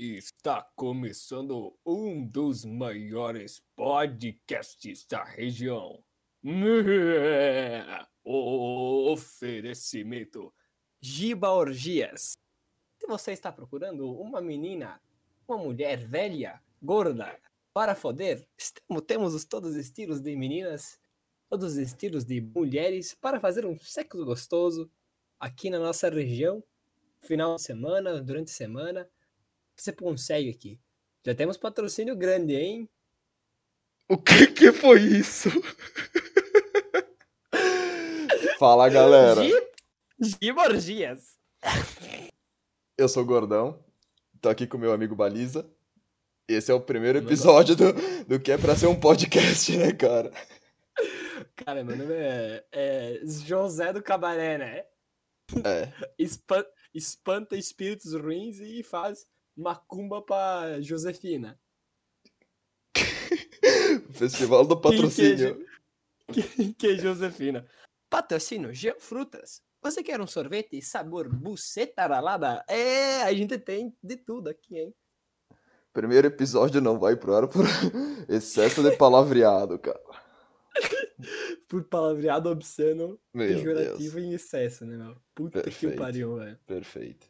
Está começando um dos maiores podcasts da região. O oferecimento Giba Orgias. Se você está procurando uma menina, uma mulher velha, gorda, para foder, temos todos os estilos de meninas, todos os estilos de mulheres para fazer um sexo gostoso aqui na nossa região, final de semana, durante a semana você consegue aqui. Já temos patrocínio grande, hein? O que que foi isso? Fala, galera. Giborgias. Eu sou o Gordão. Tô aqui com meu amigo Baliza. Esse é o primeiro episódio do, do que é pra ser um podcast, né, cara? Cara, meu nome é, é José do Cabaré, né? É. Espanta, espanta espíritos ruins e faz macumba pra Josefina. Festival do patrocínio. Que, que Josefina. Patrocínio Geofrutas. Você quer um sorvete sabor buceta ralada? É, a gente tem de tudo aqui, hein? Primeiro episódio não vai pro ar por excesso de palavreado, cara. por palavreado obsceno, Meu pejorativo em excesso, né, meu? Puta Perfeito. que pariu, velho. Perfeito.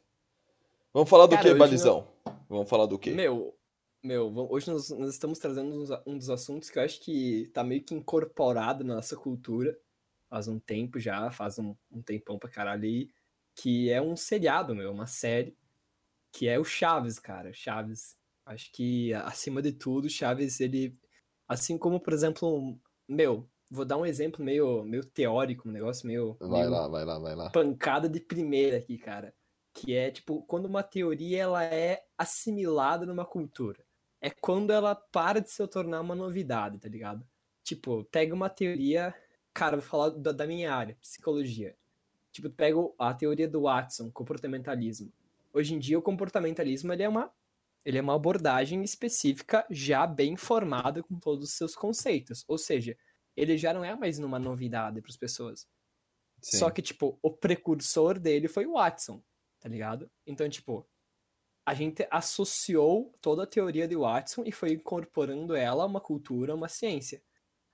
Vamos falar do Cara, que, Balizão? Vamos falar do quê? Meu, meu, hoje nós, nós estamos trazendo um dos assuntos que eu acho que tá meio que incorporado na nossa cultura faz um tempo já, faz um, um tempão pra caralho aí, que é um seriado, meu, uma série, que é o Chaves, cara, Chaves. Acho que, acima de tudo, Chaves, ele, assim como, por exemplo, meu, vou dar um exemplo meio, meio teórico, um negócio meio, Vai meio lá, vai lá, vai lá. pancada de primeira aqui, cara. Que é, tipo, quando uma teoria ela é assimilada numa cultura. É quando ela para de se tornar uma novidade, tá ligado? Tipo, pega uma teoria. Cara, vou falar da, da minha área, psicologia. Tipo, pega a teoria do Watson, comportamentalismo. Hoje em dia, o comportamentalismo ele é uma, ele é uma abordagem específica já bem formada com todos os seus conceitos. Ou seja, ele já não é mais uma novidade para as pessoas. Sim. Só que, tipo, o precursor dele foi o Watson, tá ligado? Então, tipo, a gente associou toda a teoria de Watson e foi incorporando ela a uma cultura, a uma ciência.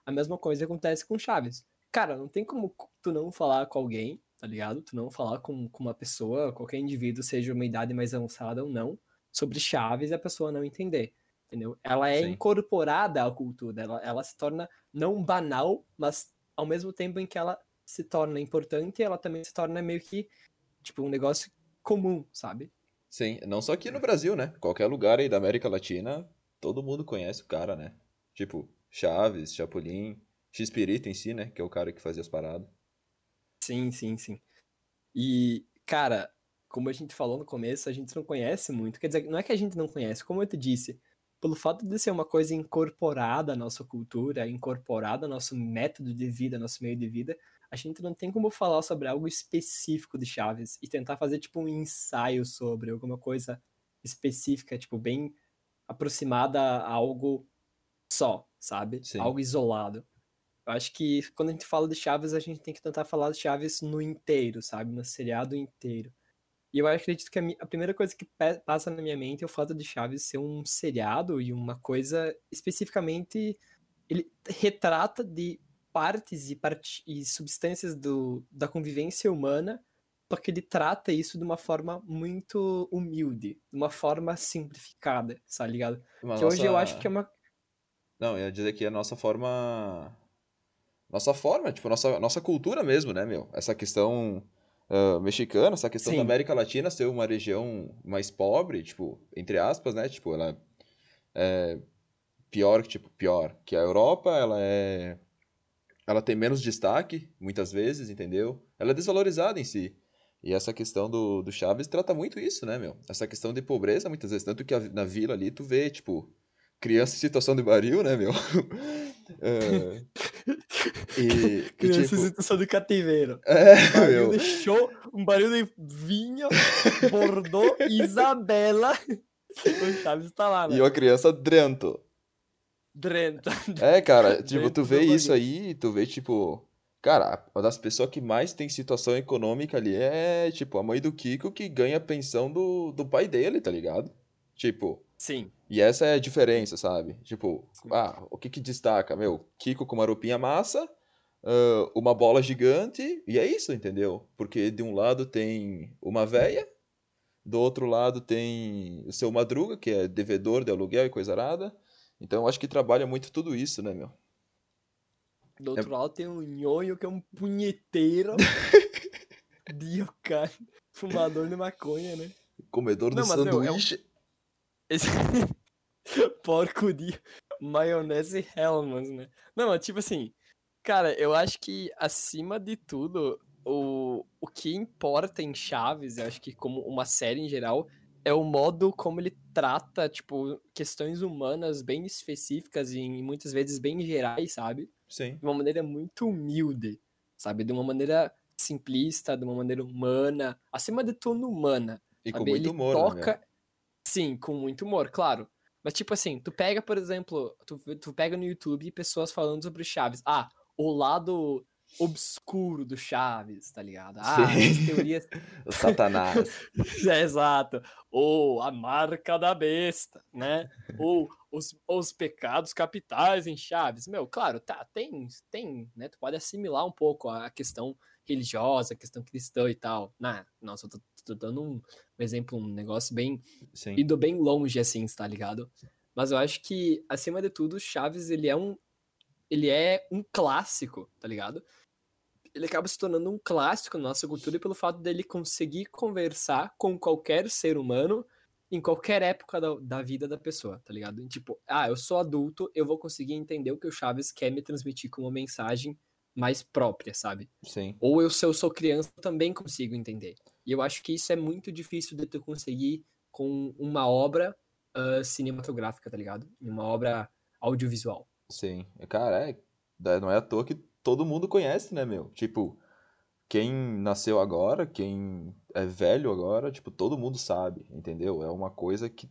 A mesma coisa acontece com Chaves. Cara, não tem como tu não falar com alguém, tá ligado? Tu não falar com, com uma pessoa, qualquer indivíduo, seja uma idade mais avançada ou não, sobre Chaves e a pessoa não entender. Entendeu? Ela é Sim. incorporada à cultura, ela, ela se torna não banal, mas ao mesmo tempo em que ela se torna importante, ela também se torna meio que, tipo, um negócio comum, sabe? Sim, não só aqui no Brasil, né? Qualquer lugar aí da América Latina, todo mundo conhece o cara, né? Tipo, Chaves, Chapolin, X-Pirito em si, né? Que é o cara que fazia as paradas. Sim, sim, sim. E, cara, como a gente falou no começo, a gente não conhece muito. Quer dizer, não é que a gente não conhece, como eu te disse, pelo fato de ser uma coisa incorporada à nossa cultura, incorporada ao nosso método de vida, nosso meio de vida, a gente não tem como falar sobre algo específico de Chaves e tentar fazer, tipo, um ensaio sobre alguma coisa específica, tipo, bem aproximada a algo só, sabe? Sim. Algo isolado. Eu acho que quando a gente fala de Chaves, a gente tem que tentar falar de Chaves no inteiro, sabe? No seriado inteiro. E eu acredito que a, a primeira coisa que pe- passa na minha mente é o fato de Chaves ser um seriado e uma coisa especificamente. Ele retrata de partes e, parti- e substâncias do, da convivência humana, porque ele trata isso de uma forma muito humilde, de uma forma simplificada, tá ligado? Uma Que hoje eu nossa- acho que é uma. Não, eu ia dizer que é a nossa forma. Nossa forma, tipo, nossa, nossa cultura mesmo, né, meu? Essa questão ah, mexicana, essa questão Sim. da América Latina ser uma região mais pobre, tipo, entre aspas, né? Tipo, ela é pior que, tipo, pior que a Europa, ela é. Ela tem menos destaque, muitas vezes, entendeu? Ela é desvalorizada em si. E essa questão do, do Chaves trata muito isso, né, meu? Essa questão de pobreza, muitas vezes. Tanto que a- na vila ali, tu vê, tipo, criança em situação de barril, né, meu? É, e, e, Criança em tipo, situação de cativeiro. é, barril meu. de show, um barril de vinho, Bordeaux, Isabela. O Chaves tá lá, né? E uma criança drento. Drenta. É, cara, tipo, tu vê isso aí, tu vê, tipo, cara, uma das pessoas que mais tem situação econômica ali é, tipo, a mãe do Kiko que ganha a pensão do, do pai dele, tá ligado? Tipo, Sim. e essa é a diferença, sabe? Tipo, ah, o que que destaca? Meu, Kiko com uma roupinha massa, ah, uma bola gigante, e é isso, entendeu? Porque de um lado tem uma véia, do outro lado tem o seu Madruga, que é devedor de aluguel e coisa arada. Então eu acho que trabalha muito tudo isso, né, meu? Do outro lado tem um nhonho que é um punheteiro de cara, fumador de maconha, né? Comedor mas, meu, é um- sanduíche. Esse porco de maionese Hellmann's, né? Não, mas tipo assim, cara, eu acho que acima de tudo, o, o que importa em Chaves, eu acho que como uma série em geral, é o modo como ele trata, tipo, questões humanas bem específicas e muitas vezes bem gerais, sabe? Sim, de uma maneira muito humilde, sabe? De uma maneira simplista, de uma maneira humana, acima de tudo humana. e com sabe? muito Ele humor, né, toca, sim, com muito humor, claro. Mas tipo assim, tu pega, por exemplo, tu, tu pega no YouTube pessoas falando sobre Chaves. Ah, o lado obscuro do Chaves, tá ligado? Ah, as teorias? O Satanás. é, exato. Ou a marca da besta, né? Ou os, os pecados capitais em Chaves. Meu, claro, tá, tem, tem, né? Tu pode assimilar um pouco a questão religiosa, a questão cristã e tal. Nah, nossa, eu tô, tô dando um, um exemplo, um negócio bem Sim, indo bem longe, assim, tá ligado? Mas eu acho que, acima de tudo, Chaves, ele é um. Ele é um clássico, tá ligado? Ele acaba se tornando um clássico na nossa cultura pelo fato dele conseguir conversar com qualquer ser humano em qualquer época da, da vida da pessoa, tá ligado? E, tipo, ah, eu sou adulto, eu vou conseguir entender o que o Chaves quer me transmitir com uma mensagem mais própria, sabe? sim, Ou eu, se eu sou criança, eu também consigo entender. E eu acho que isso é muito difícil de tu conseguir com uma obra ah, cinematográfica, tá ligado? Uma obra audiovisual. sim. Cara, é, não é à toa que todo mundo conhece, né, meu? Tipo, quem nasceu agora, quem é velho agora, tipo, todo mundo sabe, entendeu? É uma coisa que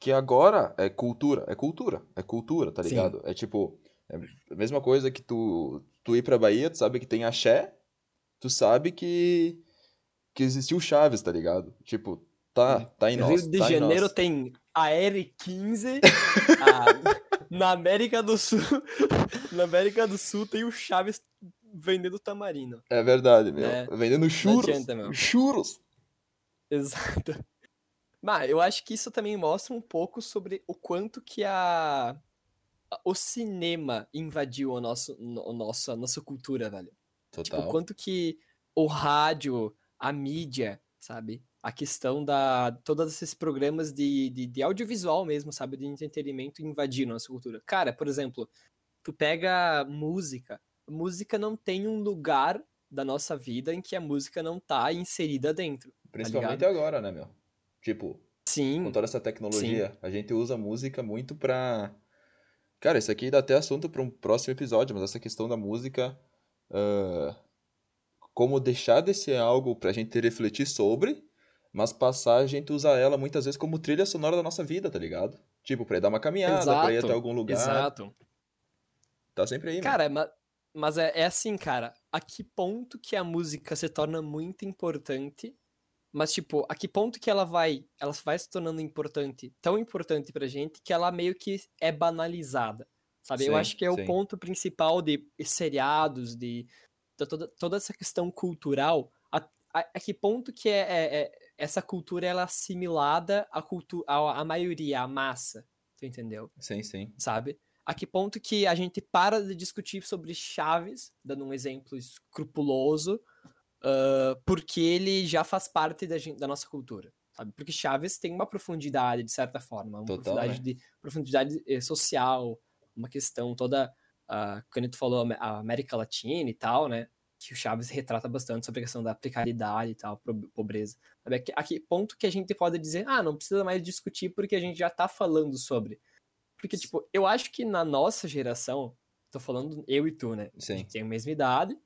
que agora é cultura, é cultura, é cultura, tá Sim. ligado? É tipo, é a mesma coisa que tu tu ir pra Bahia, tu sabe que tem axé, tu sabe que que existiu Chaves, tá ligado? Tipo, tá, tá em nós, Rio de tá Janeiro tem a R15, a- na América do Sul, na América do Sul tem o Chaves vendendo tamarino. É verdade, meu. É, Vendendo churros. adianta, meu. Churros. Exato. Mas eu acho que isso também mostra um pouco sobre o quanto que a, a- o cinema invadiu o nosso, no- o nosso, a nossa cultura, velho. Tipo, Total. o quanto que o rádio, a mídia, sabe? A questão da. Todos esses programas de, de, de audiovisual mesmo, sabe? De entretenimento invadiram a nossa cultura. Cara, por exemplo, tu pega música. Música não tem um lugar da nossa vida em que a música não tá inserida dentro. Principalmente ligado? agora, né, meu? Tipo, Sim. com toda essa tecnologia, a gente usa música muito pra. Cara, isso aqui dá até assunto pra um próximo episódio, mas essa questão da música. ah, como deixar de ser algo pra gente refletir sobre, mas passar a gente usar ela muitas vezes como trilha sonora da nossa vida, tá ligado? Tipo, pra ir dar uma caminhada, pra ir até Exato, algum lugar. Exato. Tá sempre aí, mano. Cara, ma- mas é, é assim, cara. A que ponto que a música se torna muito importante, mas, tipo, a que ponto que ela vai, ela vai se tornando importante, tão importante pra gente, que ela meio que é banalizada, sabe? Eu Sim, acho que é o sim. ponto principal de seriados, de, de toda, toda essa questão cultural, a, a, a que ponto que é, é- é- essa cultura ela é assimilada à, cultu à, à maioria, à massa, tu entendeu? Sim, sim. sabe? A que ponto que a gente para de discutir sobre Chaves, dando um exemplo escrupuloso, ah, porque ele já faz parte da, gen- da nossa cultura, sabe? Porque Chaves tem uma profundidade, de certa forma, uma Total, profundidade, né? de, profundidade eh, social, uma questão toda, ah, quando tu falou a América Latina e tal, né? Que o Chaves retrata bastante sobre a questão da precariedade e tal, pobreza. Sabe? A que- A ponto que a gente pode dizer, ah, não precisa mais discutir porque a gente já tá falando sobre. Porque, tipo, eu acho que na nossa geração, tô falando eu e tu, né? A Sim. gente tem a mesma idade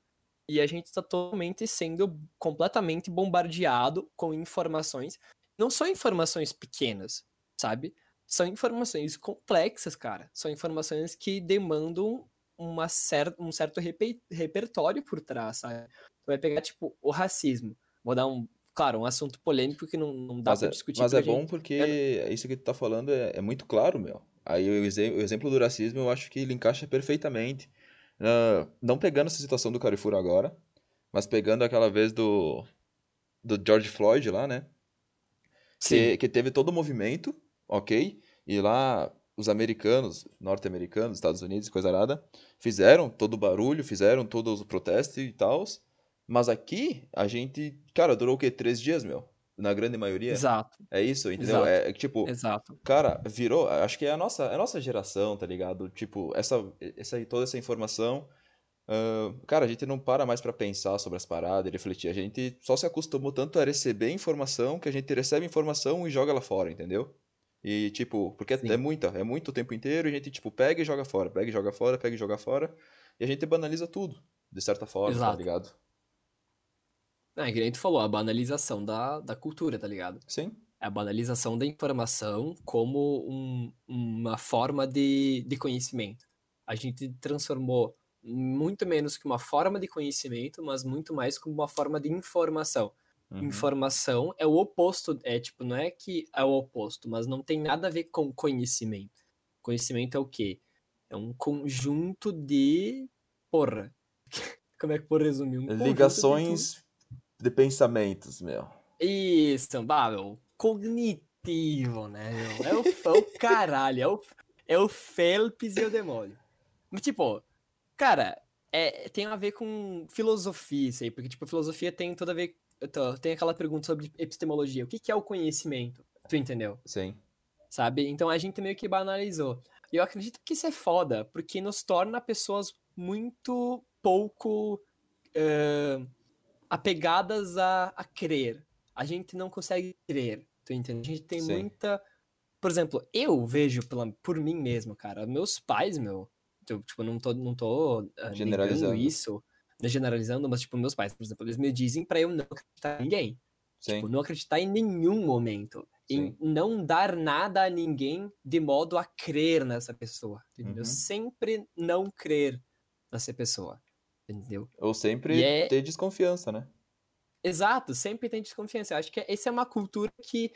e a gente tá totalmente sendo completamente bombardeado com informações. Não são informações pequenas, sabe? São informações complexas, cara. São informações que demandam uma cer um certo repe- repertório por trás, sabe? Tu vai pegar, tipo, o racismo. Vou dar um. claro, um assunto polêmico que não, não dá Mas pra é, discutir mas é bom gente. porque Eu- isso que tu tá falando é, é muito claro, meu. Aí o, exe- o exemplo do racismo eu acho que ele encaixa perfeitamente. Ah, não pegando essa situação do Carrefour agora, mas pegando aquela vez do, do George Floyd lá, né? Sim, que, que teve todo o movimento, ok? E lá os americanos, norte-americanos, Estados Unidos, coisa arada, fizeram todo o barulho, fizeram todos os protestos e tal. Mas aqui a gente, cara, durou o quê? Três dias, meu? Na grande maioria. exato, É isso, entendeu? exato, É, tipo, exato. cara, virou. Acho que é a nossa, é a nossa geração, tá ligado? Tipo, essa, essa, toda essa informação. ah, cara, a gente não para mais pra pensar sobre as paradas e refletir. A gente só se acostumou tanto a receber informação que a gente recebe informação e joga lá fora, entendeu? E, tipo, porque é, é Sim, muita, é muito o tempo inteiro e a gente, tipo, pega e joga fora, pega e joga fora, pega e joga fora. E a gente banaliza tudo, de certa forma, tá exato. ligado? É, que nem tu falou, a banalização da, da cultura, tá ligado? Sim, É a banalização da informação como um- uma forma de, de conhecimento. A gente transformou muito menos que uma forma de conhecimento, mas muito mais como uma forma de informação. Uhum, Informação é o oposto, é tipo, não é que é o oposto, mas não tem nada a ver com conhecimento. Conhecimento é o quê? É um conjunto de. Porra. Como é que eu vou resumir? Um conjunto de tudo. Ligações de pensamentos, meu. Isso, bah, meu, cognitivo, né, meu? É o, é o caralho, é o, é o Phelps e o demônio. Mas, tipo, cara, é, tem a ver com filosofia isso aí, porque, tipo, filosofia tem toda a ver, tô- tem aquela pergunta sobre epistemologia, o que que é o conhecimento? Tu entendeu? Sim, Sabe? Então a gente meio que banalizou. E eu acredito que isso é foda, porque nos torna pessoas muito pouco eh, apegadas a, a crer. A gente não consegue crer, tu entende? A gente tem sim. muita. Por exemplo, eu vejo pela, por mim mesmo, cara. Meus pais, meu. Eu, tipo, não tô, não tô Generalizando. isso, generalizando, mas, tipo, meus pais, por exemplo, eles me dizem pra eu não acreditar em ninguém. Tipo, Sim, não acreditar em nenhum momento. Em sim. não dar nada a ninguém de modo a crer nessa pessoa. Entendeu? Uhum. Sempre não crer nessa pessoa. Entendeu? Ou sempre é. ter desconfiança, né? Exato, sempre tem desconfiança. Eu acho que essa é uma cultura que,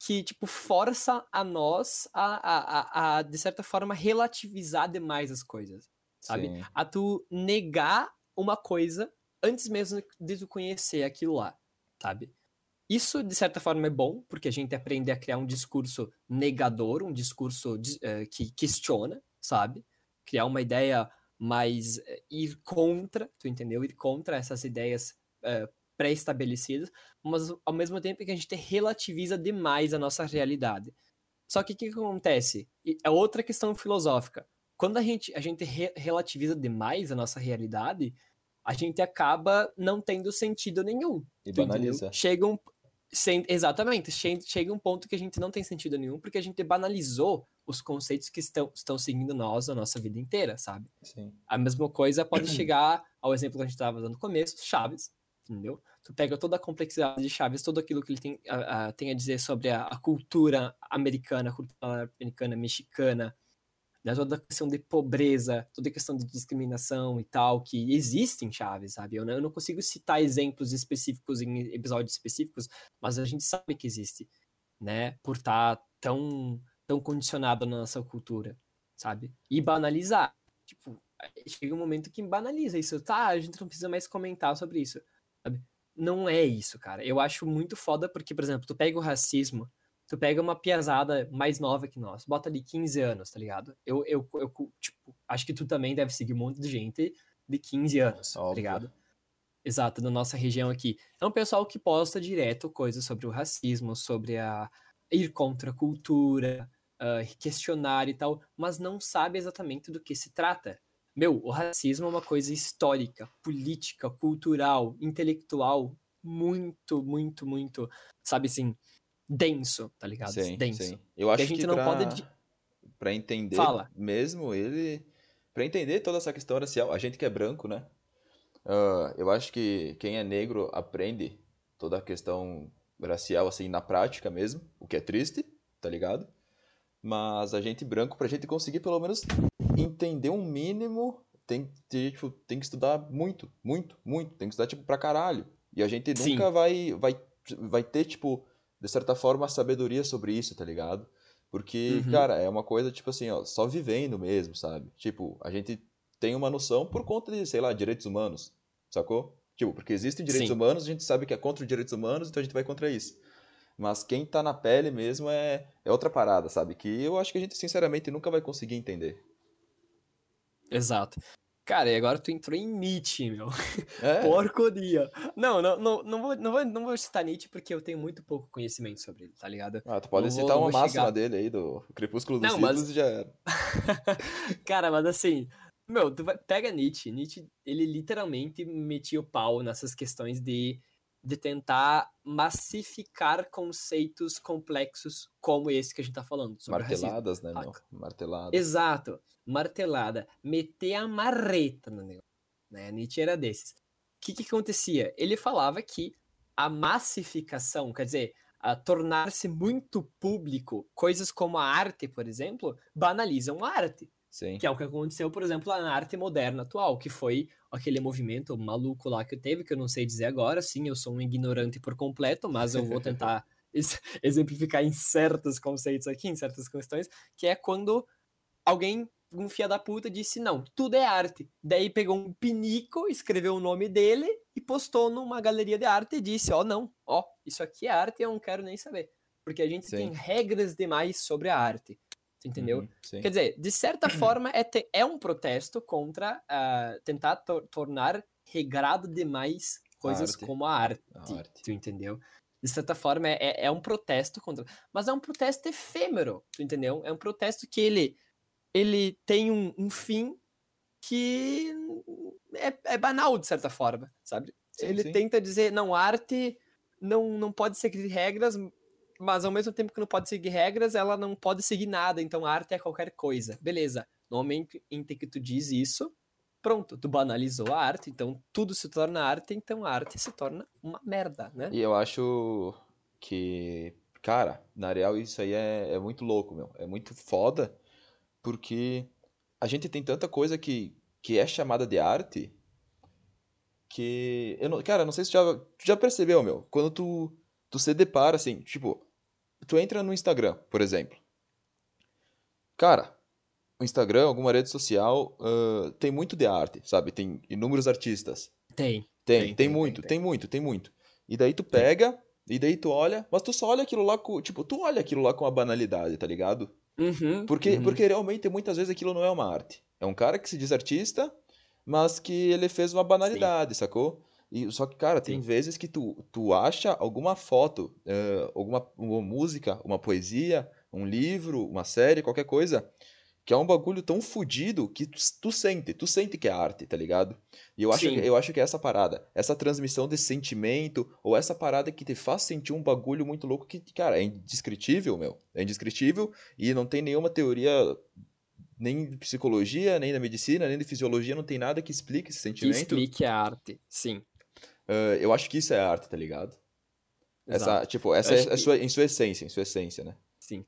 que tipo, força a nós a, a, a, a, de certa forma, relativizar demais as coisas. Sabe? Sim, A tu negar uma coisa antes mesmo de tu conhecer aquilo lá. Sabe? Isso, de certa forma, é bom, porque a gente aprende a criar um discurso negador, um discurso dis- eh, que questiona, sabe? Criar uma ideia mais. eh, ir contra, tu entendeu? Ir contra essas ideias eh, pré-estabelecidas, mas ao mesmo tempo que a gente relativiza demais a nossa realidade. Só que o que acontece? É outra questão filosófica. Quando a gente, a gente re- relativiza demais a nossa realidade, a gente acaba não tendo sentido nenhum. e banaliza. Chega um. sem- exatamente, che- chega um ponto que a gente não tem sentido nenhum, porque a gente banalizou os conceitos que estão, estão seguindo nós a nossa vida inteira, sabe? Sim, A mesma coisa pode chegar ao exemplo que a gente estava dando no começo, Chaves, entendeu? Tu pega toda a complexidade de Chaves, tudo aquilo que ele tem a, a- tem a dizer sobre a, a cultura americana, a cultura americana, mexicana, né? toda a questão de pobreza, toda a questão de discriminação e tal, que existe em Chaves, sabe? Eu não, eu não consigo citar exemplos específicos em episódios específicos, mas a gente sabe que existe, né? Por estar tão, tão condicionado na nossa cultura, sabe? E banalizar. Tipo, chega um momento que banaliza isso. Tá, a gente não precisa mais comentar sobre isso, sabe? Não é isso, cara. Eu acho muito foda porque, por exemplo, tu pega o racismo, tu pega uma piazada mais nova que nós, bota ali 15 anos, tá ligado? Eu, eu, eu tipo, acho que tu também deve seguir um monte de gente de 15 anos, tá óbvio. ligado? Exato, da nossa região aqui. É um pessoal que posta direto coisas sobre o racismo, sobre a ir contra a cultura, ah, questionar e tal, mas não sabe exatamente do que se trata. Meu, o racismo é uma coisa histórica, política, cultural, intelectual, muito, muito, muito, sabe assim, denso, tá ligado? sim, denso. sim. Eu Que a acho gente que não pra, pode. pra entender Fala. mesmo ele. Pra entender toda essa questão racial, a gente que é branco, né? Ah, eu acho que quem é negro aprende toda a questão racial, assim, na prática mesmo, o que é triste, tá ligado? Mas a gente branco, pra gente conseguir pelo menos entender um mínimo, tem, tem, tipo, tem que estudar muito, muito, muito. Tem que estudar, tipo, pra caralho. E a gente Sim. nunca vai, vai vai ter, tipo, de certa forma, sabedoria sobre isso, tá ligado? Porque, Uhum. cara, é uma coisa, tipo assim, ó, só vivendo mesmo, sabe? Tipo, a gente tem uma noção por conta de, sei lá, direitos humanos, sacou? Tipo, porque existem direitos Sim. humanos, a gente sabe que é contra os direitos humanos, então a gente vai contra isso. Mas quem tá na pele mesmo é, é outra parada, sabe? Que eu acho que a gente, sinceramente, nunca vai conseguir entender. Exato. Cara, e agora tu entrou em Nietzsche, meu. É, Porcaria. Não, não, não, não, vou, não, vou, não vou citar Nietzsche porque eu tenho muito pouco conhecimento sobre ele, tá ligado? ah, tu pode não vou- citar não uma vou máxima chegar- dele aí, do Crepúsculo dos Não, mas- e já era. Cara, mas assim, meu, tu vai, pega Nietzsche. Nietzsche, ele literalmente metia o pau nessas questões de, de tentar massificar conceitos complexos como esse que a gente tá falando. Marteladas, né, meu? saca? Marteladas. Exato. Martelada. Meter a marreta no negócio. Né? Nietzsche era desses. O que, que acontecia? Ele falava que a massificação, quer dizer, a tornar-se muito público, coisas como a arte, por exemplo, banalizam a arte. Sim. Que é o que aconteceu, por exemplo, na arte moderna atual, que foi aquele movimento maluco lá que teve, que eu não sei dizer agora. Sim, eu sou um ignorante por completo, mas eu vou tentar ex- exemplificar em certos conceitos aqui, em certas questões, que é quando alguém, um fia da puta, disse, não, tudo é arte. Daí pegou um pinico, escreveu o nome dele e postou numa galeria de arte e disse, ó, não, ó, isso aqui é arte e eu não quero nem saber. Porque a gente Sim. tem regras demais sobre a arte. Tu entendeu? Uhum. Quer dizer, de certa forma, é, te- é um protesto contra ah, tentar tor- tornar regrado demais coisas arte. como a arte, A arte. Tu entendeu? De certa forma, é, é- é um protesto contra. Mas é um protesto efêmero, tu entendeu? É um protesto que ele, ele tem um, um fim que é, é banal, de certa forma, sabe? Sim, ele sim. tenta dizer, não, arte não, não pode seguir regras, mas ao mesmo tempo que não pode seguir regras, ela não pode seguir nada, então arte é qualquer coisa. Beleza, no momento em que tu diz isso, pronto, tu banalizou a arte, então tudo se torna arte, então a arte se torna uma merda, né? E eu acho que, cara, na real isso aí é, é muito louco, meu. É muito foda, porque a gente tem tanta coisa que, que é chamada de arte que. Eu não, cara, não sei se tu já, tu já percebeu, meu. Quando tu, tu se depara assim, tipo, tu entra no Instagram, por exemplo. Cara, o Instagram, alguma rede social, ah, tem muito de arte, sabe? Tem inúmeros artistas. Tem. Tem, Tem, tem, tem, muito, tem, tem, muito, tem muito. E daí tu pega, e daí tu olha, mas tu só olha aquilo lá com, tipo, tu olha aquilo lá com a banalidade, tá ligado? Uhum, Porque, uhum. porque realmente muitas vezes aquilo não é uma arte. É um cara que se diz artista, mas que ele fez uma banalidade, sacou? E, só que, cara, tem Sim. vezes que tu, tu acha alguma foto, eh, alguma uma música, uma poesia, um livro, uma série, qualquer coisa, que é um bagulho tão fodido que tu, tu sente, tu sente que é arte, tá ligado? E eu acho, Sim. que- eu acho que é essa parada, essa transmissão de sentimento, ou essa parada que te faz sentir um bagulho muito louco que, cara, é indescritível, meu. É indescritível e não tem nenhuma teoria, nem de psicologia, nem da medicina, nem de fisiologia, não tem nada que explique esse Que sentimento. explique a arte, sim. Ah, eu acho que isso é arte, tá ligado? Essa, exato. tipo, essa é, acho é que- sua, em sua essência, em sua essência, né? Sim.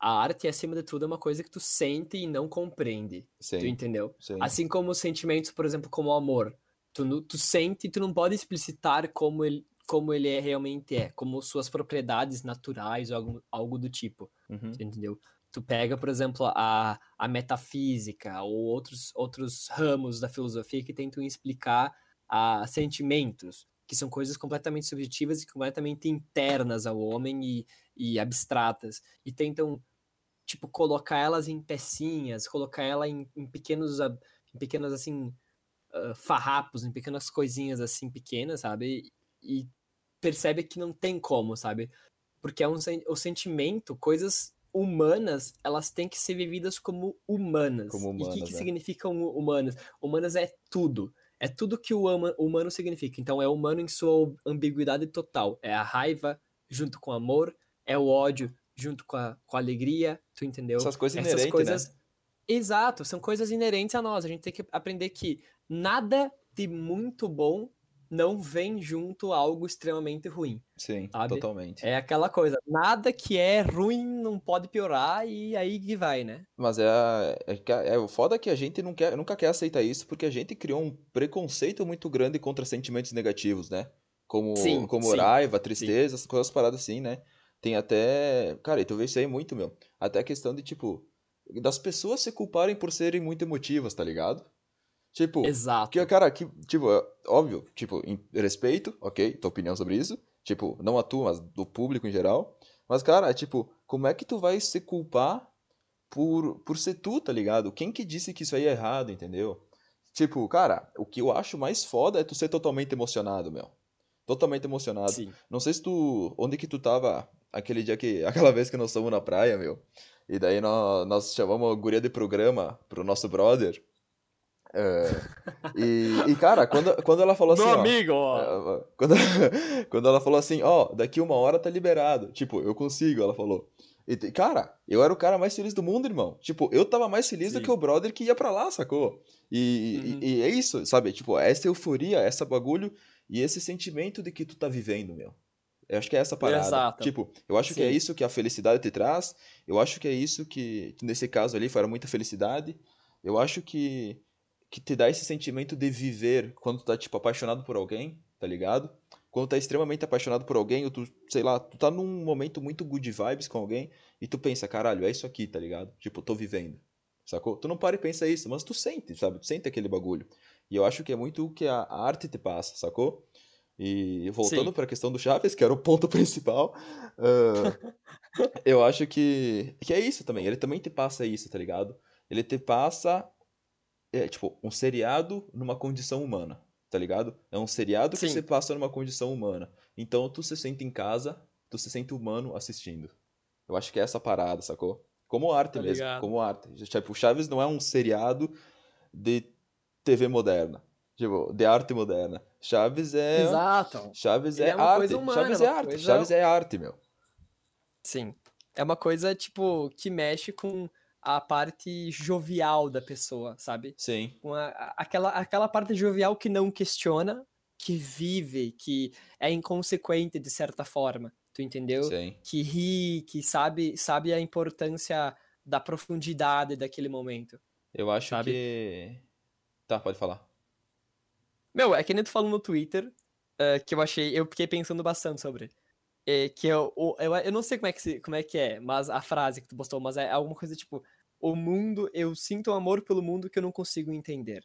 A arte, acima de tudo, é uma coisa que tu sente e não compreende. Tu Sim, entendeu? sim. Assim como os sentimentos, por exemplo, como o amor. Tu, tu sente e tu não pode explicitar como ele, como ele é, realmente é, como suas propriedades naturais ou algo, algo do tipo. Uhum. tu entendeu? Tu pega, por exemplo, a, a metafísica ou outros, outros ramos da filosofia que tentam explicar a sentimentos, que são coisas completamente subjetivas e completamente internas ao homem e, e abstratas, e tentam, tipo, colocar elas em pecinhas, colocar ela em, em pequenos, em pequenas, assim, ah, farrapos, em pequenas coisinhas, assim, pequenas, sabe? E percebe que não tem como, sabe? Porque é um, o sentimento, coisas humanas, elas têm que ser vividas como humanas. Como e o que, humanas, que né? significam hu- humanas? Humanas é tudo. É tudo que o humano significa. Então é humano em sua ambiguidade total. É a raiva junto com o amor, é o ódio junto com a, com a alegria, tu entendeu? Essas coisas Essas inerentes, coisas. né? Exato, são coisas inerentes a nós. A gente tem que aprender que nada de muito bom não vem junto a algo extremamente ruim. Sim, sabe? totalmente. É aquela coisa, nada que é ruim não pode piorar e aí que vai, né? Mas é, é, é o foda que a gente não quer, nunca quer aceitar isso porque a gente criou um preconceito muito grande contra sentimentos negativos, né? como, Sim, como sim, raiva, sim. tristeza, essas coisas paradas assim, né? Tem até. Cara, e tu vê isso aí muito, meu. Até a questão de, tipo, das pessoas se culparem por serem muito emotivas, tá ligado? Tipo, que, Exato. cara, que, tipo, é óbvio, tipo, em respeito, ok, tua opinião sobre isso. Tipo, não a tua, mas do público em geral. Mas, cara, é tipo, como é que tu vai se culpar por, por ser tu, tá ligado? Quem que disse que isso aí é errado, entendeu? Tipo, cara, o que eu acho mais foda é tu ser totalmente emocionado, meu. Totalmente emocionado. Sim. Não sei se tu. Onde que tu tava aquele dia que. Aquela vez que nós fomos na praia, meu. E daí nós, nós chamamos a guria de programa pro nosso brother. É, e, e, cara, quando, quando ela falou assim, Meu ó. amigo, ó. é, Quando, quando ela falou assim, ó, daqui uma hora tá liberado. Tipo, eu consigo, ela falou. E, cara, eu era o cara mais feliz do mundo, irmão. Tipo, eu tava mais feliz do Sim. que o brother que ia pra lá, sacou? E, Uhum. e, e é isso, sabe? Tipo, essa euforia, essa bagulho e esse sentimento de que tu tá vivendo, meu. Eu acho que é essa parada. Exato. Tipo, eu acho que é Sim. isso que a felicidade te traz. Eu acho que é isso que, que nesse caso ali, foi muita felicidade. Eu acho que, que te dá esse sentimento de viver quando tu tá, tipo, apaixonado por alguém, tá ligado? Quando tu tá extremamente apaixonado por alguém, ou tu, sei lá, tu tá num momento muito good vibes com alguém, e tu pensa, caralho, é isso aqui, tá ligado? Tipo, tô vivendo. Sacou? Tu não para e pensa isso, mas tu sente, sabe? Tu sente aquele bagulho. E eu acho que é muito o que a a arte te passa, sacou? E voltando Sim. pra questão do Chaves, que era o ponto principal, ah, eu acho que, que é isso também. Ele também te passa isso, tá ligado? Ele te passa, é, tipo, um seriado numa condição humana, tá ligado? É um seriado que Sim. se passa numa condição humana. Então tu se sente em casa, tu se sente humano assistindo. Eu acho que é essa parada, sacou? Como arte Tá mesmo, ligado. como arte. Tipo, Chaves não é um seriado de TV moderna. Tipo, de arte moderna. Chaves é. Exato. Chaves Ele é, é uma arte. coisa humana, Chaves é é arte. coisa- Chaves é arte, meu. Sim. É uma coisa, tipo, que mexe com a parte jovial da pessoa, sabe? Sim. Aquela, aquela parte jovial que não questiona, que vive, que é inconsequente de certa forma. Tu entendeu? Sim. Que ri, que sabe, sabe a importância da profundidade daquele momento. Eu acho Sabe? que. Tá, pode falar. Meu, é que nem tu falou no Twitter, eh, que eu achei, eu fiquei pensando bastante sobre. É, que eu, o- eu, eu não sei como é, que se- como é que é, mas a frase que tu postou, mas é alguma coisa tipo, o mundo, eu sinto um amor pelo mundo que eu não consigo entender.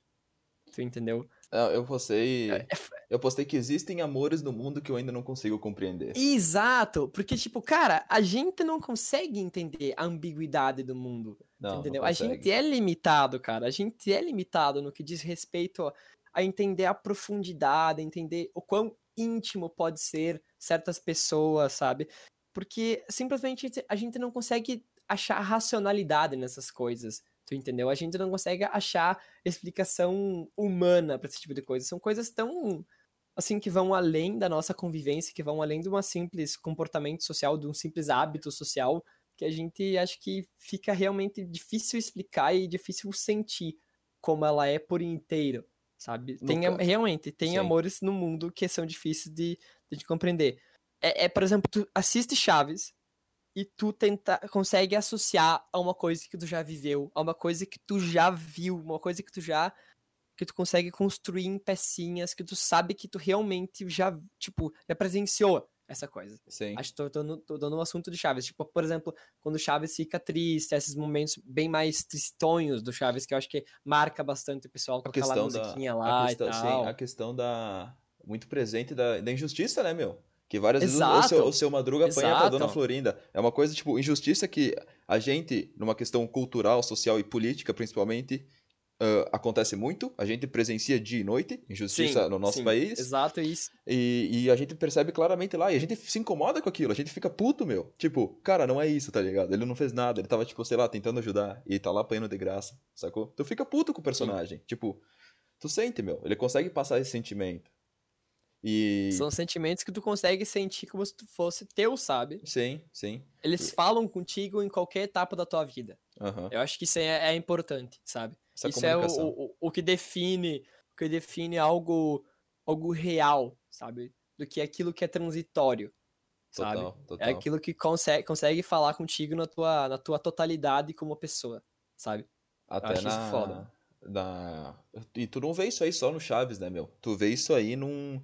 Tu entendeu? Eu postei. É, é Eu postei que existem amores no mundo que eu ainda não consigo compreender. Exato, porque tipo, cara, a gente não consegue entender a ambiguidade do mundo. Não, não entendeu? a consegue. gente é limitado, cara. A gente é limitado no que diz respeito a, a entender a profundidade, a entender o quão íntimo pode ser certas pessoas, sabe? Porque simplesmente a gente não consegue achar racionalidade nessas coisas. Tu entendeu? A gente não consegue achar explicação humana para esse tipo de coisa. São coisas tão assim que vão além da nossa convivência, que vão além de um simples comportamento social, de um simples hábito social, que a gente acha que fica realmente difícil explicar e difícil sentir como ela é por inteiro, sabe? Tem, realmente, tem Sim. amores no mundo que são difíceis de, de compreender. É, é, por exemplo, tu assiste Chaves e tu tenta, consegue associar a uma coisa que tu já viveu, a uma coisa que tu já viu, uma coisa que tu já que tu consegue construir em pecinhas, que tu sabe que tu realmente já, tipo, já presenciou essa coisa. Sim. Acho que tô, dando um assunto de Chaves. Tipo, por exemplo, quando o Chaves fica triste, esses momentos bem mais tristonhos do Chaves, que eu acho que marca bastante o pessoal com A aquela questão da. musiquinha a lá questão, e sim, tal. a questão da. Muito presente da, da injustiça, né, meu? Que várias vezes o- Exato. seu, o seu Madruga apanha pra Dona Exato. Florinda. É uma coisa, tipo, injustiça que a gente, numa questão cultural, social e política, principalmente, ah, acontece muito. A gente presencia dia e noite injustiça Sim, no nosso sim, país. Exato, isso. E, e a gente percebe claramente lá, e a gente se incomoda com aquilo, a gente fica puto, meu. Tipo, cara, não é isso, tá ligado? Ele não fez nada, ele tava, tipo, sei lá, tentando ajudar, e tá lá apanhando de graça, sacou? Tu fica puto com o personagem. Tipo, tu sente, meu. Ele consegue passar esse sentimento. E. São sentimentos que tu consegue sentir como se tu fosse teu, sabe? Sim, sim. Eles falam contigo em qualquer etapa da tua vida. Aham. Eu acho que isso é, é importante, sabe? Essa isso é o, o, o que define o que define algo algo real, sabe? Do que aquilo que é transitório, sabe? Total, total. É aquilo que consegue, consegue falar contigo na tua, na tua totalidade como pessoa, sabe? Até acho isso na, foda. na. E tu não vê isso aí só no Chaves, né, meu? Tu vê isso aí num.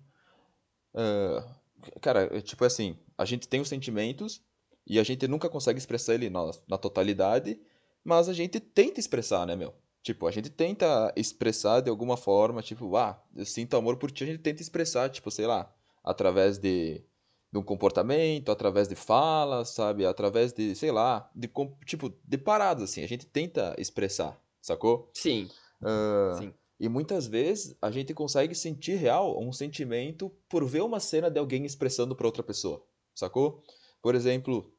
Uh, cara, tipo assim, a gente tem os sentimentos e a gente nunca consegue expressar ele na, na totalidade, mas a gente tenta expressar, né, meu? Tipo, a gente tenta expressar de alguma forma, tipo, ah, eu sinto amor por ti, a gente tenta expressar, tipo, sei lá, através de, de um comportamento, através de falas, sabe? Através de, sei lá, de, tipo, de paradas, assim, a gente tenta expressar, sacou? Sim. Uh, Sim. E muitas vezes a gente consegue sentir real um sentimento por ver uma cena de alguém expressando para outra pessoa, sacou? Por exemplo,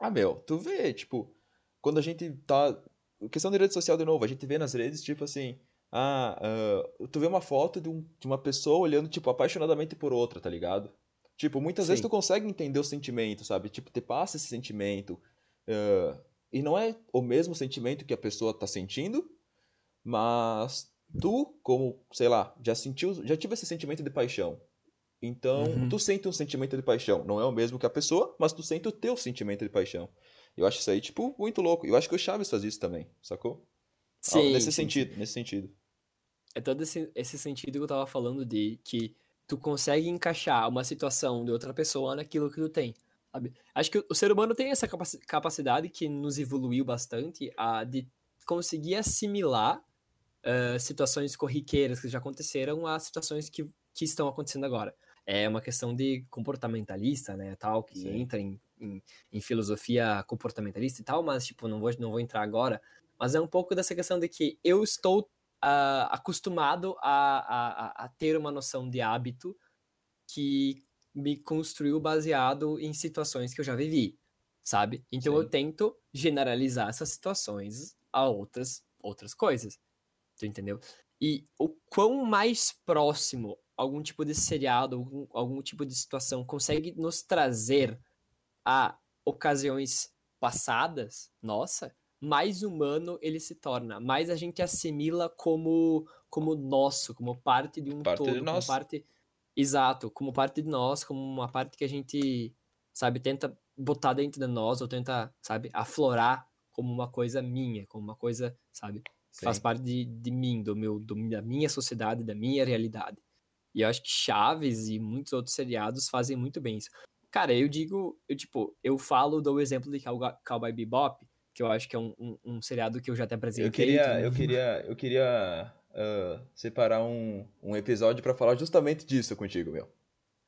ah, meu, tu vê, tipo, quando a gente tá. Questão de rede social de novo, a gente vê nas redes, tipo assim. Ah, uh, tu vê uma foto de, um, de uma pessoa olhando, tipo, apaixonadamente por outra, tá ligado? Tipo, muitas Sim. vezes tu consegue entender o sentimento, sabe? Tipo, te passa esse sentimento. Uh, e não é o mesmo sentimento que a pessoa tá sentindo, mas tu, como, sei lá, já sentiu, já tive esse sentimento de paixão. Então, uhum. tu sente um sentimento de paixão. Não é o mesmo que a pessoa, mas tu sente o teu sentimento de paixão. Eu acho isso aí, tipo, muito louco. Eu acho que o Chaves faz isso também, sacou? Sim. Ah, nesse sim, sentido, sim. nesse sentido. É todo esse, esse sentido que eu tava falando de que tu consegue encaixar uma situação de outra pessoa naquilo que tu tem, sabe? Acho que o ser humano tem essa capacidade que nos evoluiu bastante a de conseguir assimilar uh, situações corriqueiras que já aconteceram a situações que, que estão acontecendo agora é uma questão de comportamentalista, né, tal, que Sim. entra em, em, em, filosofia comportamentalista e tal, mas, tipo, não vou, não vou entrar agora, mas é um pouco dessa questão de que eu estou uh, acostumado a, a, a ter uma noção de hábito que me construiu baseado em situações que eu já vivi, sabe? Então Sim. eu tento generalizar essas situações a outras outras coisas. Tu entendeu? E o quão mais próximo algum tipo de seriado, algum, algum tipo de situação consegue nos trazer a ocasiões passadas, nossa, mais humano ele se torna, mais a gente assimila como como nosso, como parte de um parte todo, de como nós. parte exato, como parte de nós, como uma parte que a gente sabe tenta botar dentro de nós ou tenta, sabe, aflorar como uma coisa minha, como uma coisa, sabe, Sim. faz parte de, de mim, do meu, do, da minha sociedade, da minha realidade. E eu acho que Chaves e muitos outros seriados fazem muito bem isso. Cara, eu digo, eu tipo, eu falo do exemplo de Cowboy Bebop, que eu acho que é um, um, um seriado que eu já até apresentei. Eu queria, eu queria, eu queria uh, separar um, um episódio para falar justamente disso contigo, meu.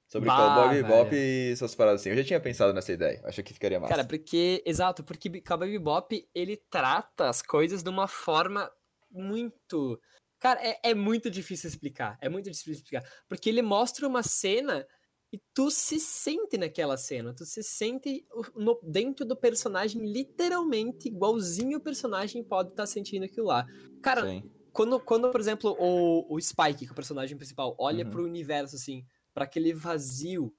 Sobre bah, Cowboy Bebop e essas paradas assim. Eu já tinha pensado nessa ideia. Acho que ficaria massa. Cara, porque, exato, porque Cowboy Bebop, ele trata as coisas de uma forma muito Cara, é, é muito difícil explicar. É muito difícil explicar. Porque ele mostra uma cena e tu se sente naquela cena. Tu se sente no, dentro do personagem, literalmente, igualzinho o personagem pode estar tá sentindo aquilo lá. Cara, quando, quando, por exemplo, o, o Spike, que é o personagem principal, olha uhum. pro universo, assim, para aquele vazio.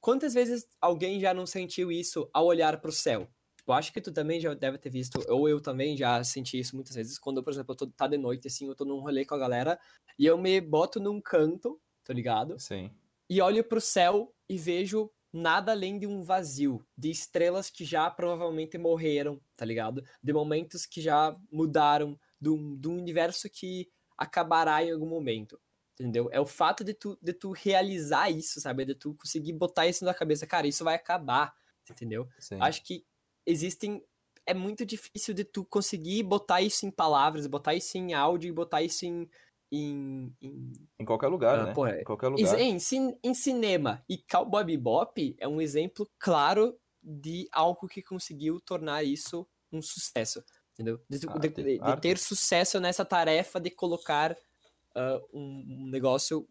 Quantas vezes alguém já não sentiu isso ao olhar pro céu? Tipo, acho que tu também já deve ter visto, ou eu também já senti isso muitas vezes, quando, por exemplo, eu tô, tá de noite, assim, eu tô num rolê com a galera, e eu me boto num canto, tá ligado? Sim. E olho pro céu e vejo nada além de um vazio, de estrelas que já provavelmente morreram, tá ligado? De momentos que já mudaram, de um, de um universo que acabará em algum momento, entendeu? É o fato de tu, de tu realizar isso, sabe? De tu conseguir botar isso na cabeça, cara, isso vai acabar, entendeu? Sim. Acho que existem. É muito difícil de tu conseguir botar isso em palavras, botar isso em áudio e botar isso em. Em, em... em qualquer lugar, uh, né? Porra, em qualquer lugar. Em, em, em cinema. E Cowboy Bebop é um exemplo claro de algo que conseguiu tornar isso um sucesso. Entendeu? De, arte, de, de, de ter sucesso nessa tarefa de colocar uh, um, um negócio.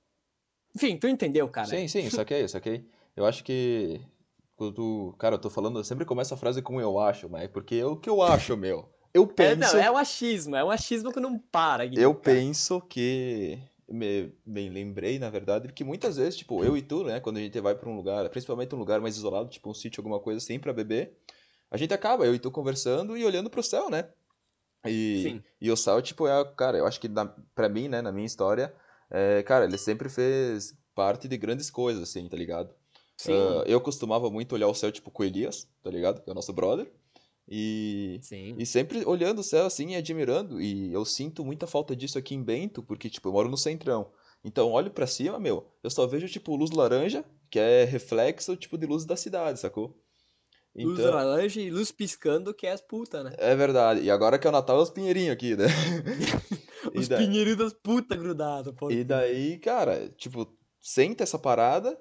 Enfim, tu entendeu, cara? Sim, sim, saquei, saquei. Eu acho que quando, cara, eu tô falando, eu sempre começo a frase com eu acho, mas é porque é o que eu acho, meu. Eu penso. É, não, é um achismo, é um achismo que não para. Guilherme, eu cara. penso que. Me, bem, lembrei, na verdade, que muitas vezes, tipo, eu e tu, né, quando a gente vai para um lugar, principalmente um lugar mais isolado, tipo um sítio, alguma coisa assim, para beber, a gente acaba, eu e tu conversando e olhando pro céu, né? E, Sim. e o céu, tipo, é, cara, eu acho que na, pra mim, né, na minha história, é, cara, ele sempre fez parte de grandes coisas, assim, tá ligado? Uh, eu costumava muito olhar o céu, tipo, com Elias, tá ligado? Que é o nosso brother. E, Sim. e sempre olhando o céu assim e admirando. E eu sinto muita falta disso aqui em Bento, porque, tipo, eu moro no centrão. Então, olho pra cima, meu, eu só vejo, tipo, luz laranja, que é reflexo, tipo, de luz da cidade, sacou? Luz Então, laranja e luz piscando, que é as putas, né? é verdade. E agora que é o Natal, é os pinheirinhos aqui, né? Os daí- pinheirinhos das putas grudados, pô. E daí, cara, tipo, senta essa parada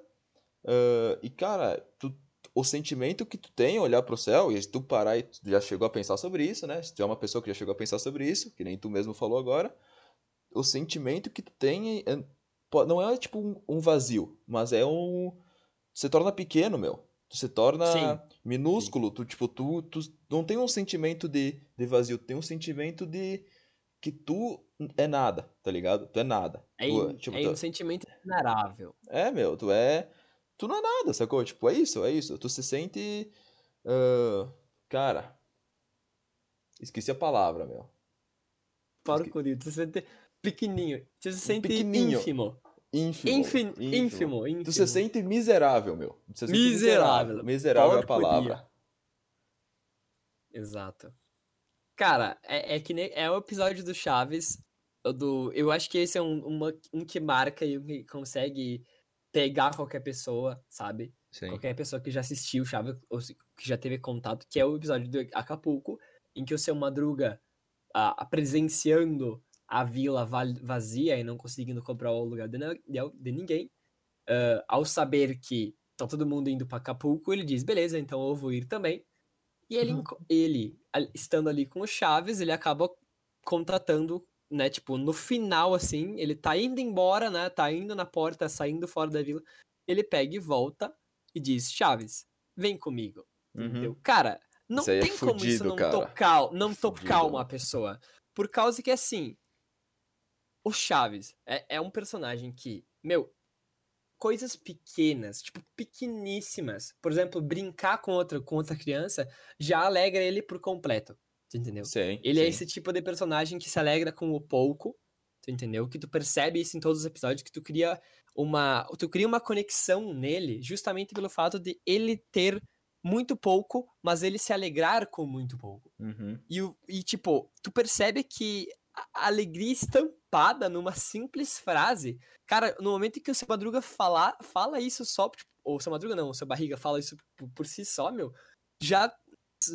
ah, e, cara, tu- o sentimento que tu tem olhar pro céu, e se tu parar e tu já chegou a pensar sobre isso, né? Se tu é uma pessoa que já chegou a pensar sobre isso, que nem tu mesmo falou agora, o sentimento que tu tem é- não é tipo um, um vazio, mas é um... Se torna pequeno, meu. Se torna Sim, minúsculo, tu, tipo, tu, tu não tem um sentimento de, de vazio, tu tem um sentimento de que tu é nada, tá ligado? Tu é nada. É, Tu, in- tipo, é tu- um sentimento vulnerável. é, meu, tu é. Tu não é nada, sacou? Tipo, é isso, é isso. Tu se sente. ah, cara. Esqueci a palavra, meu. Para o Esque-. Tu se sente pequenininho. Tu se sente Pequenininho. ínfimo. Ínfimo. Ínfimo, ínfimo, ínfimo. Tu se sente miserável, meu. Se sente Miserável. Miserável é a palavra. Exato. Cara, é, é que nem, é o episódio do Chaves. Do, eu acho que esse é um, uma- um que marca e um que consegue pegar qualquer pessoa, sabe? Sim. Qualquer pessoa que já assistiu Chaves ou que já teve contato, que é o episódio do Acapulco, em que o seu Madruga, ah, presenciando a vila va- vazia e não conseguindo comprar o lugar de, de, de ninguém, ah, ao saber que tá todo mundo indo para Acapulco, ele diz: beleza, então eu vou ir também. E ele, Uhum. ele estando ali com o Chaves, ele acaba contratando, né? Tipo, no final, assim, ele tá indo embora, né? Tá indo na porta, saindo fora da vila. Ele pega e volta e diz: Chaves, vem comigo. Entendeu? Uhum. Cara, não Isso aí é tem como isso fudido, não cara. tocar, não Fudido, tocar uma pessoa. Por causa que, assim, o Chaves é, é um personagem que, meu, coisas pequenas, tipo, pequeníssimas. Por exemplo, brincar com outra, com outra criança já alegra ele por completo. Tu Entendeu? Sim. Ele é sim. esse tipo de personagem que se alegra com o pouco, tu entendeu? Que tu percebe isso em todos os episódios, que tu cria uma, tu cria uma conexão nele, justamente pelo fato de ele ter muito pouco, mas ele se alegrar com muito pouco. Uhum. E, e tipo, tu percebe que a alegria estampada numa simples frase, cara, no momento em que o seu Madruga fala, fala isso só, tipo, ou o seu Madruga não, o seu Barriga fala isso por, por si só, meu, já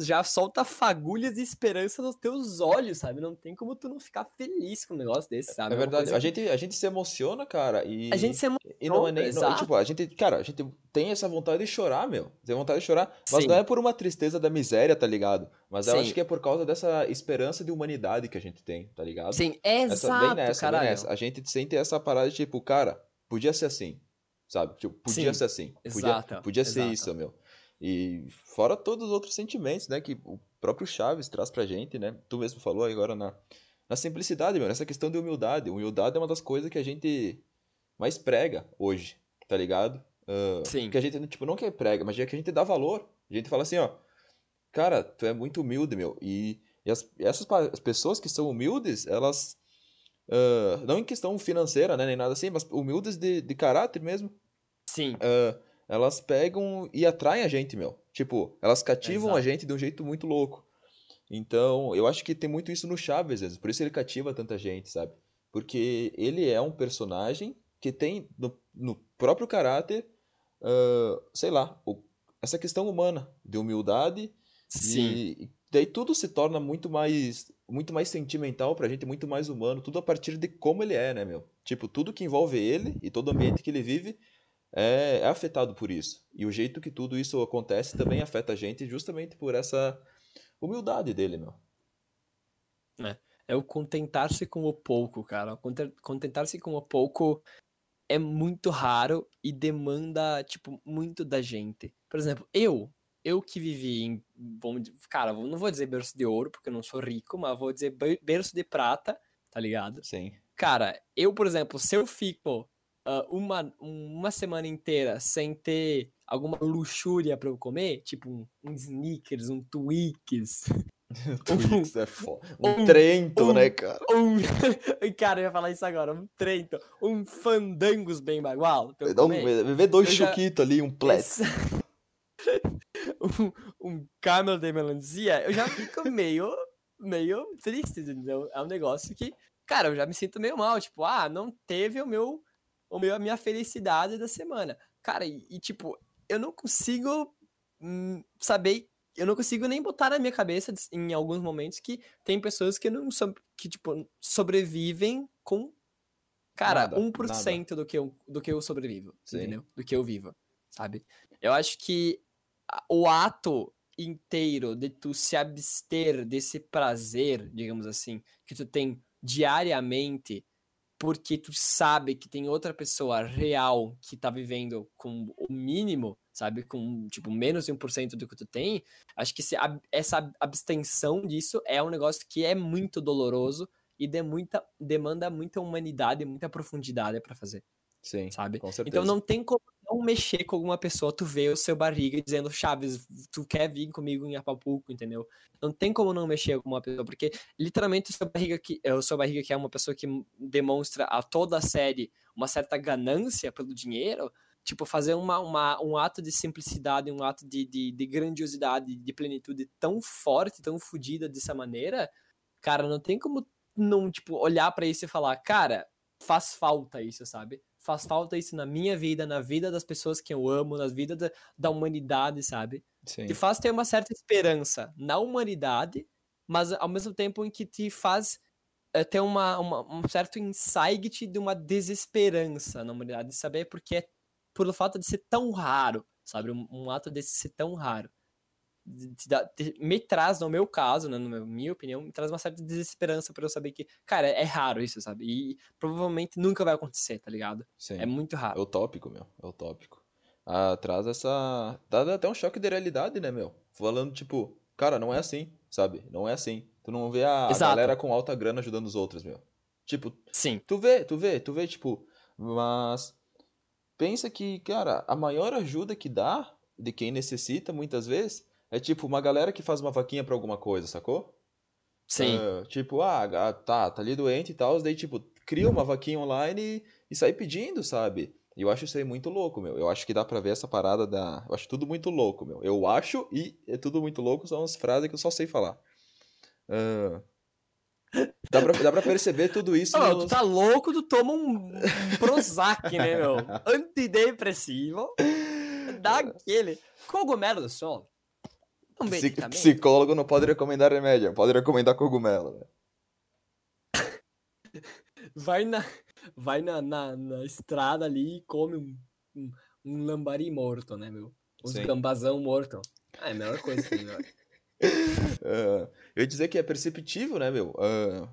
já solta fagulhas de esperança nos teus olhos, sabe? Não tem como tu não ficar feliz com um negócio desse, sabe? É uma verdade. A gente, a gente se emociona, cara, e. a gente se emo- E não é nem. não- tipo, a gente. Cara, a gente tem essa vontade de chorar, meu. Tem vontade de chorar. Mas Sim. não é por uma tristeza da miséria, tá ligado? Mas eu Sim. acho que é por causa dessa esperança de humanidade que a gente tem, tá ligado? Sim, Essa, exato, bem nessa, bem caralho. nessa. A gente sente essa parada de tipo, cara, podia ser assim. Sabe? Tipo, podia Sim, ser assim. Podia, exato, podia ser exato. isso, meu. E fora todos os outros sentimentos, né? Que o próprio Chaves traz pra gente, né? Tu mesmo falou agora na, na simplicidade, meu. Nessa questão de humildade. Humildade é uma das coisas que a gente mais prega hoje, tá ligado? Ah, Sim. Que a gente, tipo, não que prega, mas é que a gente dá valor. A gente fala assim, ó. Cara, tu é muito humilde, meu. E, e as, essas as pessoas que são humildes, elas. ah, não em questão financeira, né? Nem nada assim, mas humildes de, de caráter mesmo. Sim, ah, elas pegam e atraem a gente, meu. Tipo, elas cativam a Exato. gente de um jeito muito louco. Então, eu acho que tem muito isso no Chaves, às vezes. Por isso ele cativa tanta gente, sabe? Porque ele é um personagem que tem no, no próprio caráter, ah, sei lá, o- essa questão humana, de humildade, sim. e daí tudo se torna muito mais muito mais sentimental pra gente, muito mais humano, tudo a partir de como ele é, né, meu? Tipo, tudo que envolve ele e todo o ambiente que ele vive é, é afetado por isso. E o jeito que tudo isso acontece também afeta a gente justamente por essa humildade dele, meu. É o contentar-se com o pouco, cara. Contentar-se com o pouco é muito raro e demanda, tipo, muito da gente. Por exemplo, eu, eu que vivi em, vamos cara, não vou dizer berço de ouro, porque eu não sou rico, mas vou dizer be- berço de prata, tá ligado? Sim. Cara, eu, por exemplo, se eu fico ah, uma, uma semana inteira sem ter alguma luxúria pra eu comer, tipo um, um Snickers, um Twix, Twix é foda. Um um- Trento, um- né, cara? um. cara, eu ia falar isso agora, um Trento, um Fandangos bem bagual. Um, vê dois Eu já- chuquitos ali, um plet. Esse- um, um camel de melancia, eu já fico meio, meio triste, entendeu? É um negócio que, cara, eu já me sinto meio mal, tipo, ah, não teve o meu, o meu, a minha felicidade da semana. Cara, e, e tipo, eu não consigo hum, saber, eu não consigo nem botar na minha cabeça em alguns momentos que tem pessoas que não são, que tipo, sobrevivem com cara, nada, 1% nada. do que eu do que eu sobrevivo, Sim. entendeu? Do que eu vivo, sabe? Eu acho que o ato inteiro de tu se abster desse prazer, digamos assim, que tu tem diariamente, porque tu sabe que tem outra pessoa real que tá vivendo com o mínimo, sabe, com tipo menos de 1% do que tu tem, acho que se, essa abstenção disso é um negócio que é muito doloroso e de muita, demanda muita humanidade e muita profundidade para fazer. Sim, sabe? Com certeza. Então não tem como não mexer com alguma pessoa, tu vê o seu barriga dizendo, Chaves, tu quer vir comigo em Acapulco, entendeu? Não tem como não mexer com uma pessoa, porque literalmente o seu barriga que, é, o seu barriga que é uma pessoa que demonstra a toda a série uma certa ganância pelo dinheiro, tipo, fazer uma, uma, um ato de simplicidade, um ato de, de, de grandiosidade, de plenitude tão forte, tão fodida dessa maneira, cara, não tem como não, tipo, olhar para isso e falar, cara, faz falta isso, sabe? Faz falta isso na minha vida, na vida das pessoas que eu amo, na vida da, da humanidade, sabe? Sim. Te faz ter uma certa esperança na humanidade, mas ao mesmo tempo em que te faz é, ter uma, uma, um certo insight de uma desesperança na humanidade, saber porque é pelo fato de ser tão raro, sabe? Um, um ato desse ser tão raro me traz, no meu caso, né, na minha opinião, me traz uma certa desesperança para eu saber que, cara, é raro isso, sabe? E provavelmente nunca vai acontecer, tá ligado? Sim. É muito raro. É utópico, meu. É utópico. Ah, traz essa. Dá até um choque de realidade, né, meu? Falando, tipo, cara, não é assim, sabe? Não é assim. Tu não vê a Exato. galera com alta grana ajudando os outros, meu. Tipo, Sim. Tu vê, tu vê, tu vê, tipo, mas pensa que, cara, a maior ajuda que dá de quem necessita, muitas vezes, é tipo uma galera que faz uma vaquinha pra alguma coisa, sacou? Sim. Uh, tipo, ah, tá, tá ali doente e tal, daí, tipo, cria uma vaquinha online e, e sai pedindo, sabe? E eu acho isso aí muito louco, meu. Eu acho que dá pra ver essa parada da. Eu acho tudo muito louco, meu. Eu acho e é tudo muito louco, são umas frases que eu só sei falar. Uh... Dá pra, dá pra perceber tudo isso. Oh, nos... Tu tá louco, tu toma um, um Prozac, né, meu? Antidepressivo. Daquele. Cogumelo do sol. Um Psicólogo não pode recomendar remédio, pode recomendar cogumelo. vai na, vai na, na, na, estrada ali e come um, um, um lambari morto, né, meu? Os Sim. gambazão morto. Ah, é a melhor coisa que uh, Eu ia dizer que é perceptível, né, meu? Uh,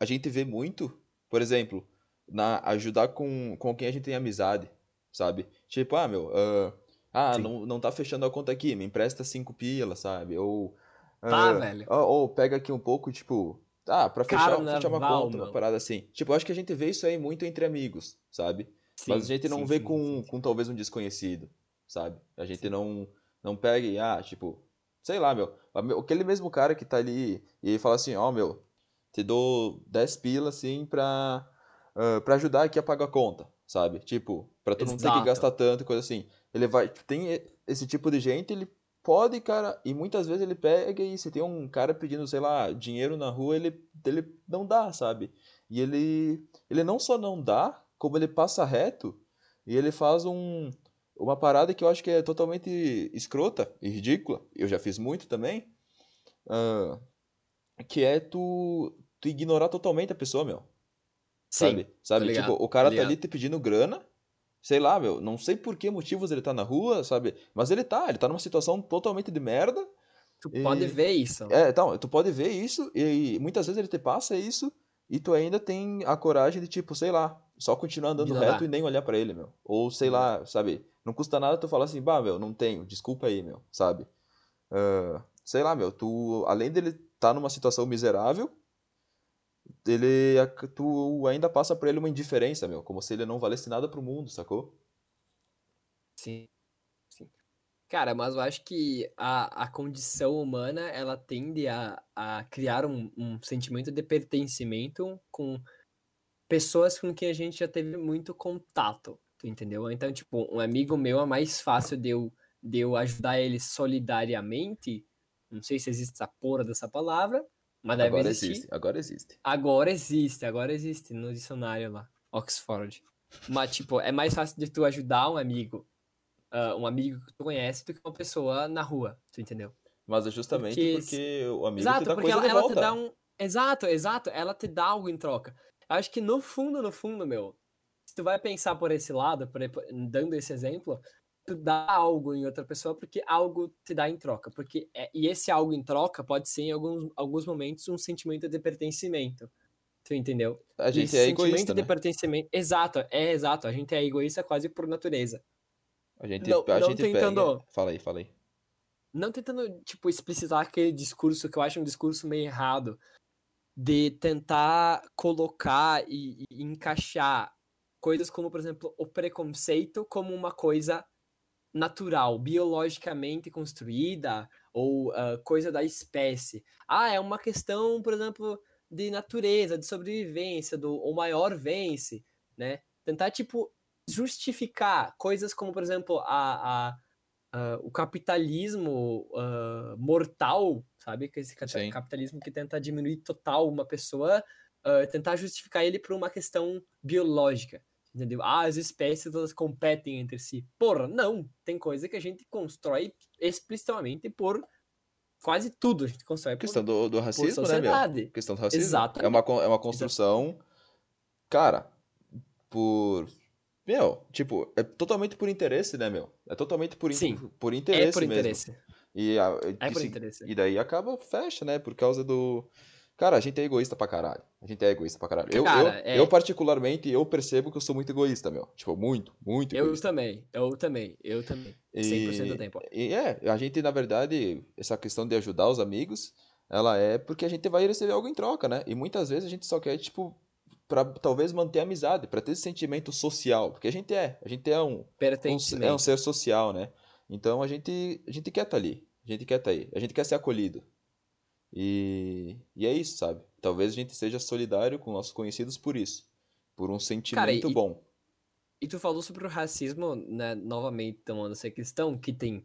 a gente vê muito, por exemplo, na ajudar com, com quem a gente tem amizade, sabe? Tipo, ah, meu, uh, ah, não, não tá fechando a conta aqui, me empresta cinco pila, sabe? Ou. Tá, uh, velho. Ou, ou, pega aqui um pouco, tipo. Ah, pra fechar, fechar uma conta, mano. uma parada assim. Tipo, eu acho que a gente vê isso aí muito entre amigos, sabe? Sim, Mas a gente não sim, vê com, com talvez um desconhecido, sabe? A gente não, não pega e, ah, tipo, sei lá, meu. Aquele mesmo cara que tá ali e fala assim, ó, oh, meu, te dou 10 pila, assim, pra, uh, pra ajudar aqui a pagar a conta, sabe? Tipo, pra tu Exato. não ter que gastar tanto, coisa assim. Ele vai. Tem esse tipo de gente, ele pode, cara. E muitas vezes ele pega e se tem um cara pedindo, sei lá, dinheiro na rua, ele, ele não dá, sabe? E ele. Ele não só não dá, como ele passa reto e ele faz um. Uma parada que eu acho que é totalmente escrota e ridícula. Eu já fiz muito também. Uh, que é tu, tu ignorar totalmente a pessoa, meu. Sim, sabe? Sabe? Tipo, o cara tá ali te pedindo grana sei lá, meu, não sei por que motivos ele tá na rua, sabe? Mas ele tá, ele tá numa situação totalmente de merda. Tu e... pode ver isso. É, então, tu pode ver isso e, muitas vezes ele te passa isso e tu ainda tem a coragem de, tipo, sei lá, só continuar andando reto e nem olhar para ele, meu. Ou sei lá, sabe? Não custa nada tu falar assim, bah, meu, não tenho, desculpa aí, meu, sabe? Uh, sei lá, meu, tu, além dele tá numa situação miserável, ele tu ainda passa por ele uma indiferença, meu, como se ele não valesse nada pro mundo, sacou? Sim. Sim. Cara, mas eu acho que a, a condição humana, ela tende a, a criar um, um sentimento de pertencimento com pessoas com quem a gente já teve muito contato, tu entendeu? Então, tipo, um amigo meu é mais fácil de eu, de eu ajudar ele solidariamente, não sei se existe essa porra dessa palavra, mas deve agora existir. existe, agora existe. Agora existe, agora existe no dicionário lá, Oxford. Mas, tipo, é mais fácil de tu ajudar um amigo, uh, um amigo que tu conhece, do que uma pessoa na rua, tu entendeu? Mas é justamente porque, porque o amigo exato, te dá porque coisa ela, de ela volta. te dá um. Exato, exato, ela te dá algo em troca. Eu acho que no fundo, no fundo, meu, se tu vai pensar por esse lado, por, dando esse exemplo, tu dá algo em outra pessoa porque algo te dá em troca. Porque, é, e esse algo em troca pode ser, em alguns, alguns momentos, um sentimento de pertencimento. Tu entendeu? A gente é sentimento egoísta, de né? pertencimento. Exato, é exato. A gente é egoísta quase por natureza. A gente, Não- a não gente tentando- pega... Fala aí, fala aí. não tentando, tipo, explicitar aquele discurso que eu acho um discurso meio errado, de tentar colocar e, e encaixar coisas como, por exemplo, o preconceito como uma coisa natural, biologicamente construída, ou ah, coisa da espécie. Ah, é uma questão, por exemplo, de natureza, de sobrevivência, do o maior vence, né? Tentar, tipo, justificar coisas como, por exemplo, a, a o capitalismo ah, mortal, sabe? Que esse Sim. capitalismo que tenta diminuir total uma pessoa, ah, tentar justificar ele por uma questão biológica, entendeu? Ah, as espécies elas competem entre si. Porra, não! Tem coisa que a gente constrói explicitamente por quase tudo. A gente constrói por, questão do, do racismo, né, meu? questão do racismo. Exatamente. É uma, é uma construção, cara, por. Meu, tipo, é totalmente por interesse, né, meu? É totalmente por, in- Sim, por interesse É por mesmo. interesse. E, a- É por se- interesse. E daí acaba, fecha, né? Por causa do. Cara, a gente é egoísta pra caralho. A gente é egoísta pra caralho. Eu, Cara, eu, é. eu, particularmente, eu percebo que eu sou muito egoísta, meu. Tipo, muito, muito Eu egoísta. também, eu também, eu também. 100% do E, tempo. e é, a gente, na verdade, essa questão de ajudar os amigos, ela é porque a gente vai receber algo em troca, né? E muitas vezes a gente só quer, tipo, pra talvez manter a amizade, pra ter esse sentimento social. Porque a gente é, a gente é um, um, é um ser social, né? Então a gente, a gente quer estar ali, a gente quer estar aí, a gente quer ser acolhido. E, e é isso, sabe? Talvez a gente seja solidário com nossos conhecidos por isso, por um sentimento e- bom. E tu falou sobre o racismo, né, novamente tomando essa questão, que tem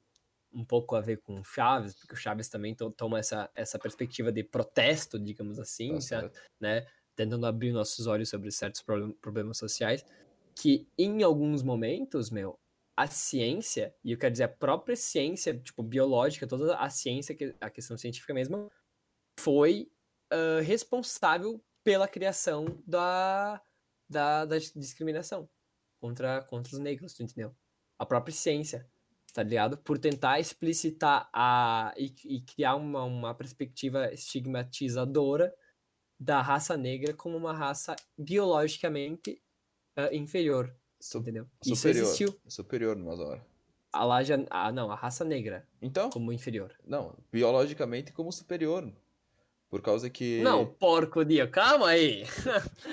um pouco a ver com o Chaves, porque o Chaves também to- toma essa, essa perspectiva de protesto, digamos assim, Tá certo? né, tentando abrir nossos olhos sobre certos problem- problemas sociais, que em alguns momentos, meu, a ciência, e eu quero dizer a própria ciência, tipo, biológica, toda a ciência, que- a questão científica mesmo, foi ah, responsável pela criação da, da, da discriminação contra, contra os negros, tu entendeu? A própria ciência, tá ligado? Por tentar explicitar a, e, e criar uma, uma perspectiva estigmatizadora da raça negra como uma raça biologicamente ah, inferior, Su- entendeu? Isso superior, existiu. superior numas horas. A laja, ah, não, a raça negra Então, como inferior. não, biologicamente como superior. Por causa que. Não, porco dia, calma aí.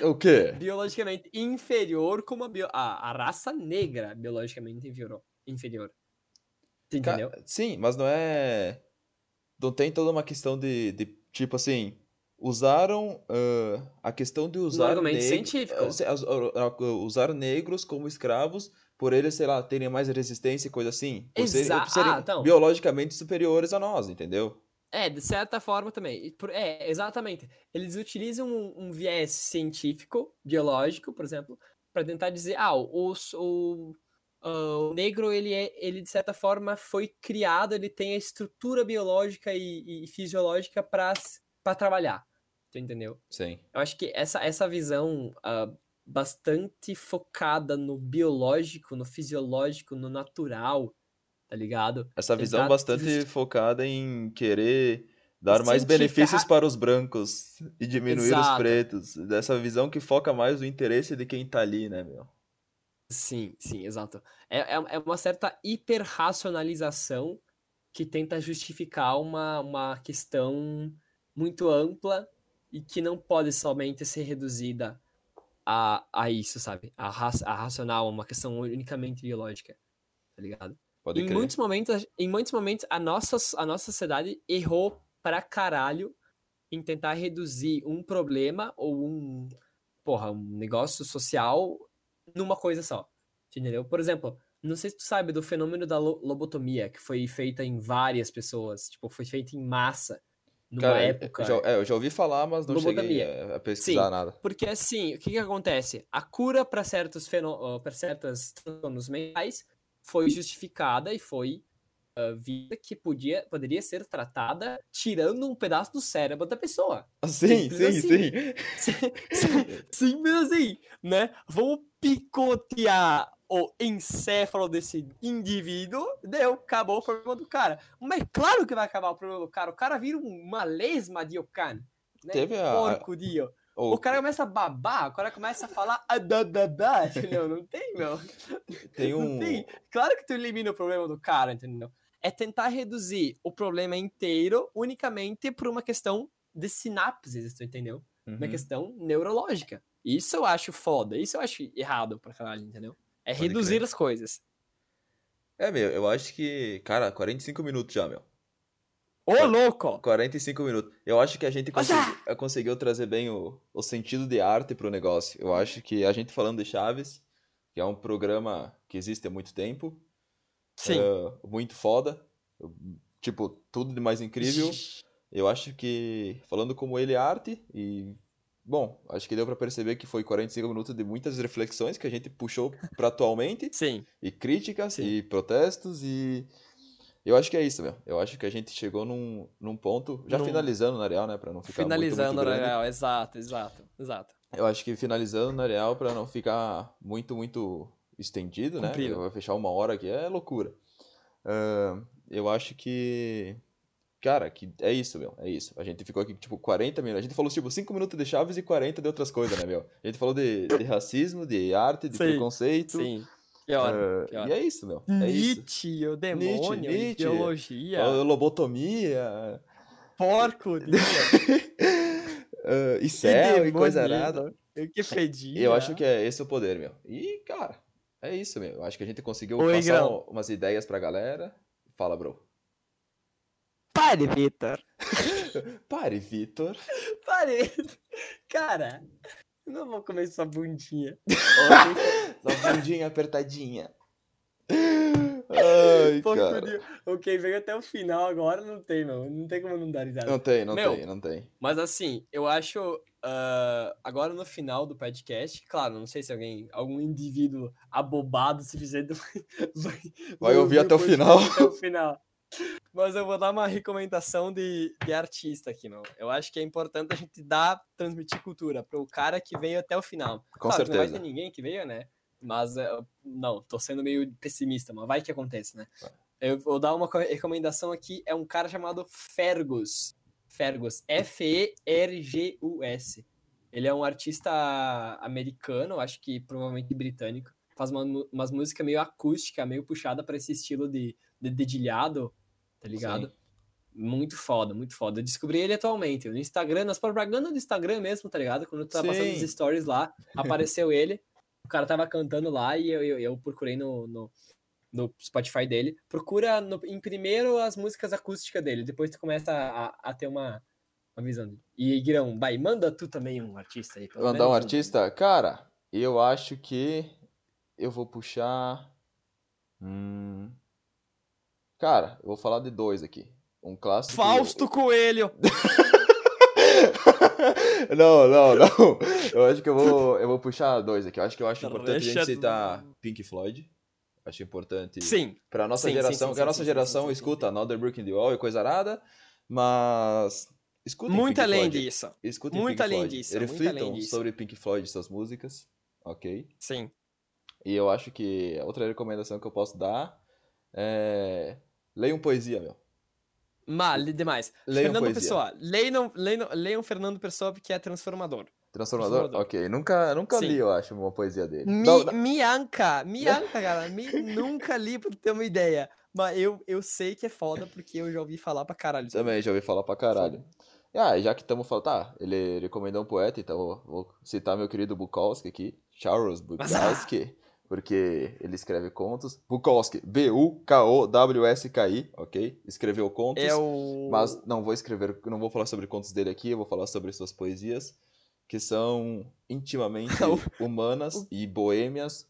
O quê? biologicamente inferior como a, bio- a, a raça negra biologicamente inferior. inferior. Tu Ca- entendeu? Sim, mas não é. Não tem toda uma questão de, de tipo assim. Usaram ah, a questão de usar argumento neg- científico. ah, ah, ah, usar negros como escravos por eles, sei lá, terem mais resistência e coisa assim. Por serem, Exa- por serem ah, então. biologicamente superiores a nós, entendeu? É, de certa forma também. É, exatamente. Eles utilizam um, um viés científico, biológico, por exemplo, para tentar dizer, ah, o, o, ah, o negro, ele, é, ele de certa forma foi criado, ele tem a estrutura biológica e, e fisiológica para trabalhar. Tu entendeu? Sim. Eu acho que essa, essa visão ah, bastante focada no biológico, no fisiológico, no natural, tá ligado? Essa visão Tentar bastante justi- focada em querer dar mais benefícios ra- para os brancos e diminuir os Exato. pretos. Dessa visão que foca mais no interesse de quem tá ali, né, meu? Sim, sim, exato. É, é, é uma certa hiperracionalização que tenta justificar uma, uma questão muito ampla e que não pode somente ser reduzida a, a isso, sabe? A, ra a racional, uma questão unicamente biológica, tá ligado? Pode em crer. muitos momentos, em muitos momentos a nossa, a nossa sociedade errou pra caralho em tentar reduzir um problema ou um, porra, um negócio social numa coisa só. Entendeu? Por exemplo, não sei se tu sabe do fenômeno da lo- lobotomia, que foi feita em várias pessoas, tipo, foi feita em massa. numa Cara, época. já, é, eu já ouvi falar, mas não cheguei Lobotomia. a, a pesquisar Sim. nada. Porque assim, o que que acontece? A cura para certos fenô... para certos transtornos mentais foi justificada e foi ah, vista que podia poderia ser tratada tirando um pedaço do cérebro da pessoa. Sim, sim, assim. sim. Simples assim, né? Vamos picotear o encéfalo desse indivíduo, deu, acabou o problema do cara. Mas claro que vai acabar o problema do cara. O cara vira um- uma lesma de Okan. Né? Teve a- Porco dio. O- O cara começa a babar, o cara começa a falar adadadá, entendeu? Não tem, meu. tem Não um. tem. Claro que tu elimina o problema do cara, entendeu? É tentar reduzir o problema inteiro unicamente por uma questão de sinapses, tu entendeu? Uma Uhum. questão neurológica. Isso eu acho foda, isso eu acho errado pra caralho, entendeu? É Pode reduzir crer. as coisas. É, meu, eu acho que. Cara, 45 minutos já, meu. Ô, louco! 45 minutos. Eu acho que a gente Mas, consegui- eh, conseguiu trazer bem o, o sentido de arte pro negócio. Eu acho que a gente falando de Chaves, que é um programa que existe há muito tempo, Sim. eh, muito foda, tipo, tudo de mais incrível. Eu acho que, falando como ele é arte, e, bom, acho que deu pra perceber que foi 45 minutos de muitas reflexões que a gente puxou pra atualmente, Sim. e críticas, Sim. e protestos, e eu acho que é isso, meu. Eu acho que a gente chegou num, num ponto, já Num- finalizando na real, né, pra não ficar muito, muito Finalizando, grande. Real, exato, exato, exato. Eu acho que finalizando na real, pra não ficar muito, muito estendido, né? Comprido. Vai fechar uma hora aqui, é loucura. Ahn, eu acho que. Cara, que é isso, meu. É isso. A gente ficou aqui, tipo, 40 minutos. A gente falou, tipo, 5 minutos de Chaves e 40 de outras coisas, né, meu? A gente falou de, de racismo, de arte, de Sim, preconceito. Sim. Que hora, que hora. e é isso, meu. É isso. Nietzsche, o demônio, Nietzsche. ideologia, Falou Lobotomia. porco, ah, e céu e coisa arada. Que fedia. Eu acho que é esse o poder, meu. E, cara, é isso, meu. Eu acho que a gente conseguiu Oi, passar Grão. umas ideias pra galera. Fala, bro. Pare, Vitor. Pare, Vitor. Pare. Cara, eu não vou comer sua bundinha. Sua bundinha apertadinha. Ai, foi- cara. Ok, veio até o final agora, não tem, meu. Não tem como não dar risada. Não tem, não Meu. tem, não tem. Mas assim, eu acho. ah, agora no final do podcast, claro, não sei se alguém, algum indivíduo abobado suficiente vai, Vai ouvir até o final. Até o final. Mas eu vou dar uma recomendação de, de artista aqui, meu. Eu acho que é importante a gente dar, transmitir cultura pro cara que veio até o final. Com claro, que Não vai certeza. ter ninguém que veio, né? Mas, eh, não, tô sendo meio pessimista, mas vai que acontece, né? Eu vou dar uma co- recomendação aqui, é um cara chamado Fergus. Fergus, F-E-R-G-U-S. Ele é um artista americano, acho que provavelmente britânico. Faz uma, umas músicas meio acústica, meio puxada para esse estilo de, de dedilhado, tá ligado? Sim. Muito foda, muito foda. Eu descobri ele atualmente. No Instagram, nas propagandas do Instagram mesmo, tá ligado? Quando tu tá passando Sim. os stories lá, apareceu ele. O cara tava cantando lá e eu, eu, eu procurei no, no, no Spotify dele. Procura no- em primeiro as músicas acústicas dele, depois tu começa a, a- a ter uma, uma visão dele. E Guirão, vai, manda tu também um artista aí. pelo Mandar um artista? Cara, eu acho que eu vou puxar. Hum... Cara, eu vou falar de dois aqui. Um clássico. Fausto Coelho! não, não, não. Eu acho que eu vou, eu vou puxar dois aqui. Eu acho que eu acho Não, importante a gente citar Pink Floyd. Acho importante. Sim, Pra nossa Sim, geração, sim, a sim, nossa sim, sim, geração escuta. Another Brick in the Wall e coisa arada, mas escutem muito Pink além Floyd. disso. Escutem muito Pink além Floyd. disso, muito Reflitam disso. sobre Pink Floyd e suas músicas, ok? Sim. E eu acho que a outra recomendação que eu posso dar é... Leiam poesia, meu. Mal, demais. Leiam Fernando poesia. Pessoa. Leiam, leiam, leiam Fernando Pessoa porque é transformador. Transformador? Transformador. Ok. Nunca, nunca Sim. li, eu acho, uma poesia dele. Mi, Não, não- Mianca, Mianca, cara. Mi, nunca li pra ter uma ideia. Mas eu, eu sei que é foda porque eu já ouvi falar pra caralho. Também já ouvi falar pra caralho. Ah, e já que estamos falando, tá, ele recomendou um poeta, então eu vou citar meu querido Bukowski aqui, Charles ah! Bukowski, porque ele escreve contos. Bukowski, B-U-K-O-W-S-K-I, ok? Escreveu contos, É o. mas não vou escrever, não vou falar sobre contos dele aqui, eu vou falar sobre suas poesias, que são intimamente O- humanas e boêmias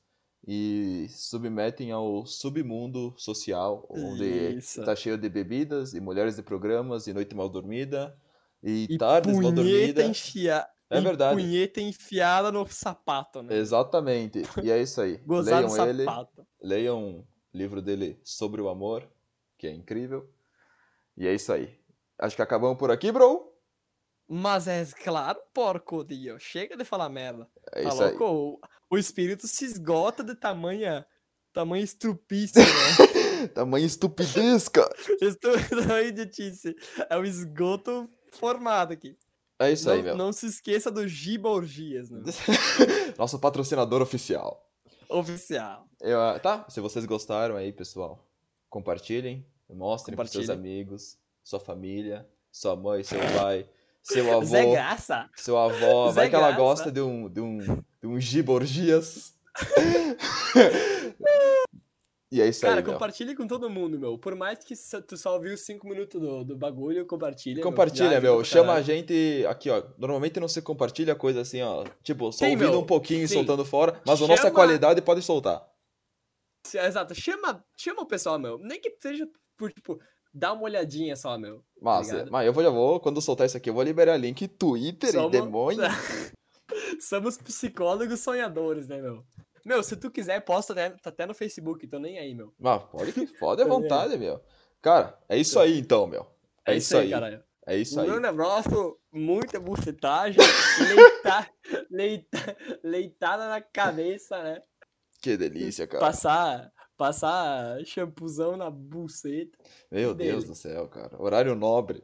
e submetem ao submundo social, onde Isso. tá cheio de bebidas e mulheres de programas e noite mal dormida, E, E tardes, boa punheta, dormida. enfia... É e verdade. punheta enfiada no sapato, né? Exatamente. E é isso aí. Gozar Leiam ele. sapato. Leiam o livro dele sobre o amor, que é incrível. E é isso aí. Acho que acabamos por aqui, bro. Mas é claro, porco, Dio. Chega de falar merda. É tá isso aí. louco? O, espírito se esgota de tamanha... Tamanho estrupício, né? Tamanho estupidez, cara. Estu- Tamanho idiotice. É o esgoto formado aqui. É isso não, aí, meu. não se esqueça do Giba Orgias, né? Nosso patrocinador oficial. Oficial. Eu, ah, tá, se vocês gostaram aí, pessoal, compartilhem, mostrem para seus amigos, sua família, sua mãe, seu pai, seu avô, Zé Graça. seu avó. Zé Vai que ela Graça. gosta de um, de um, de um giborgias. E é isso Cara, aí, meu. compartilhe com todo mundo, meu. Por mais que tu só ouviu 5 minutos do, do bagulho, compartilha. meu, Compartilha, meu. pra Chama a gente aqui, ó. Normalmente não se compartilha coisa assim, ó. Tipo, só Sim, ouvindo meu. um pouquinho e soltando fora, mas a nossa Chama- qualidade pode soltar. Exato. Chama, chama o pessoal, meu. Nem que seja por, tipo, dar uma olhadinha só, meu. Mas, Obrigado. mas eu vou, já vou, quando soltar isso aqui, eu vou liberar link Twitter Só e demônio. Somos psicólogos sonhadores, né, meu? Meu, se tu quiser, posta até, tá até no Facebook, tô nem aí, meu. Mas pode, que- pode à vontade, meu. Cara, é isso aí então, meu. É, isso aí. caralho. É isso aí. grande abraço, muita bucetagem, leita, leita, leitada na cabeça, né? Que delícia, cara. Passar, passar shampuzão na buceta. Meu dele. Deus do céu, cara. Horário nobre.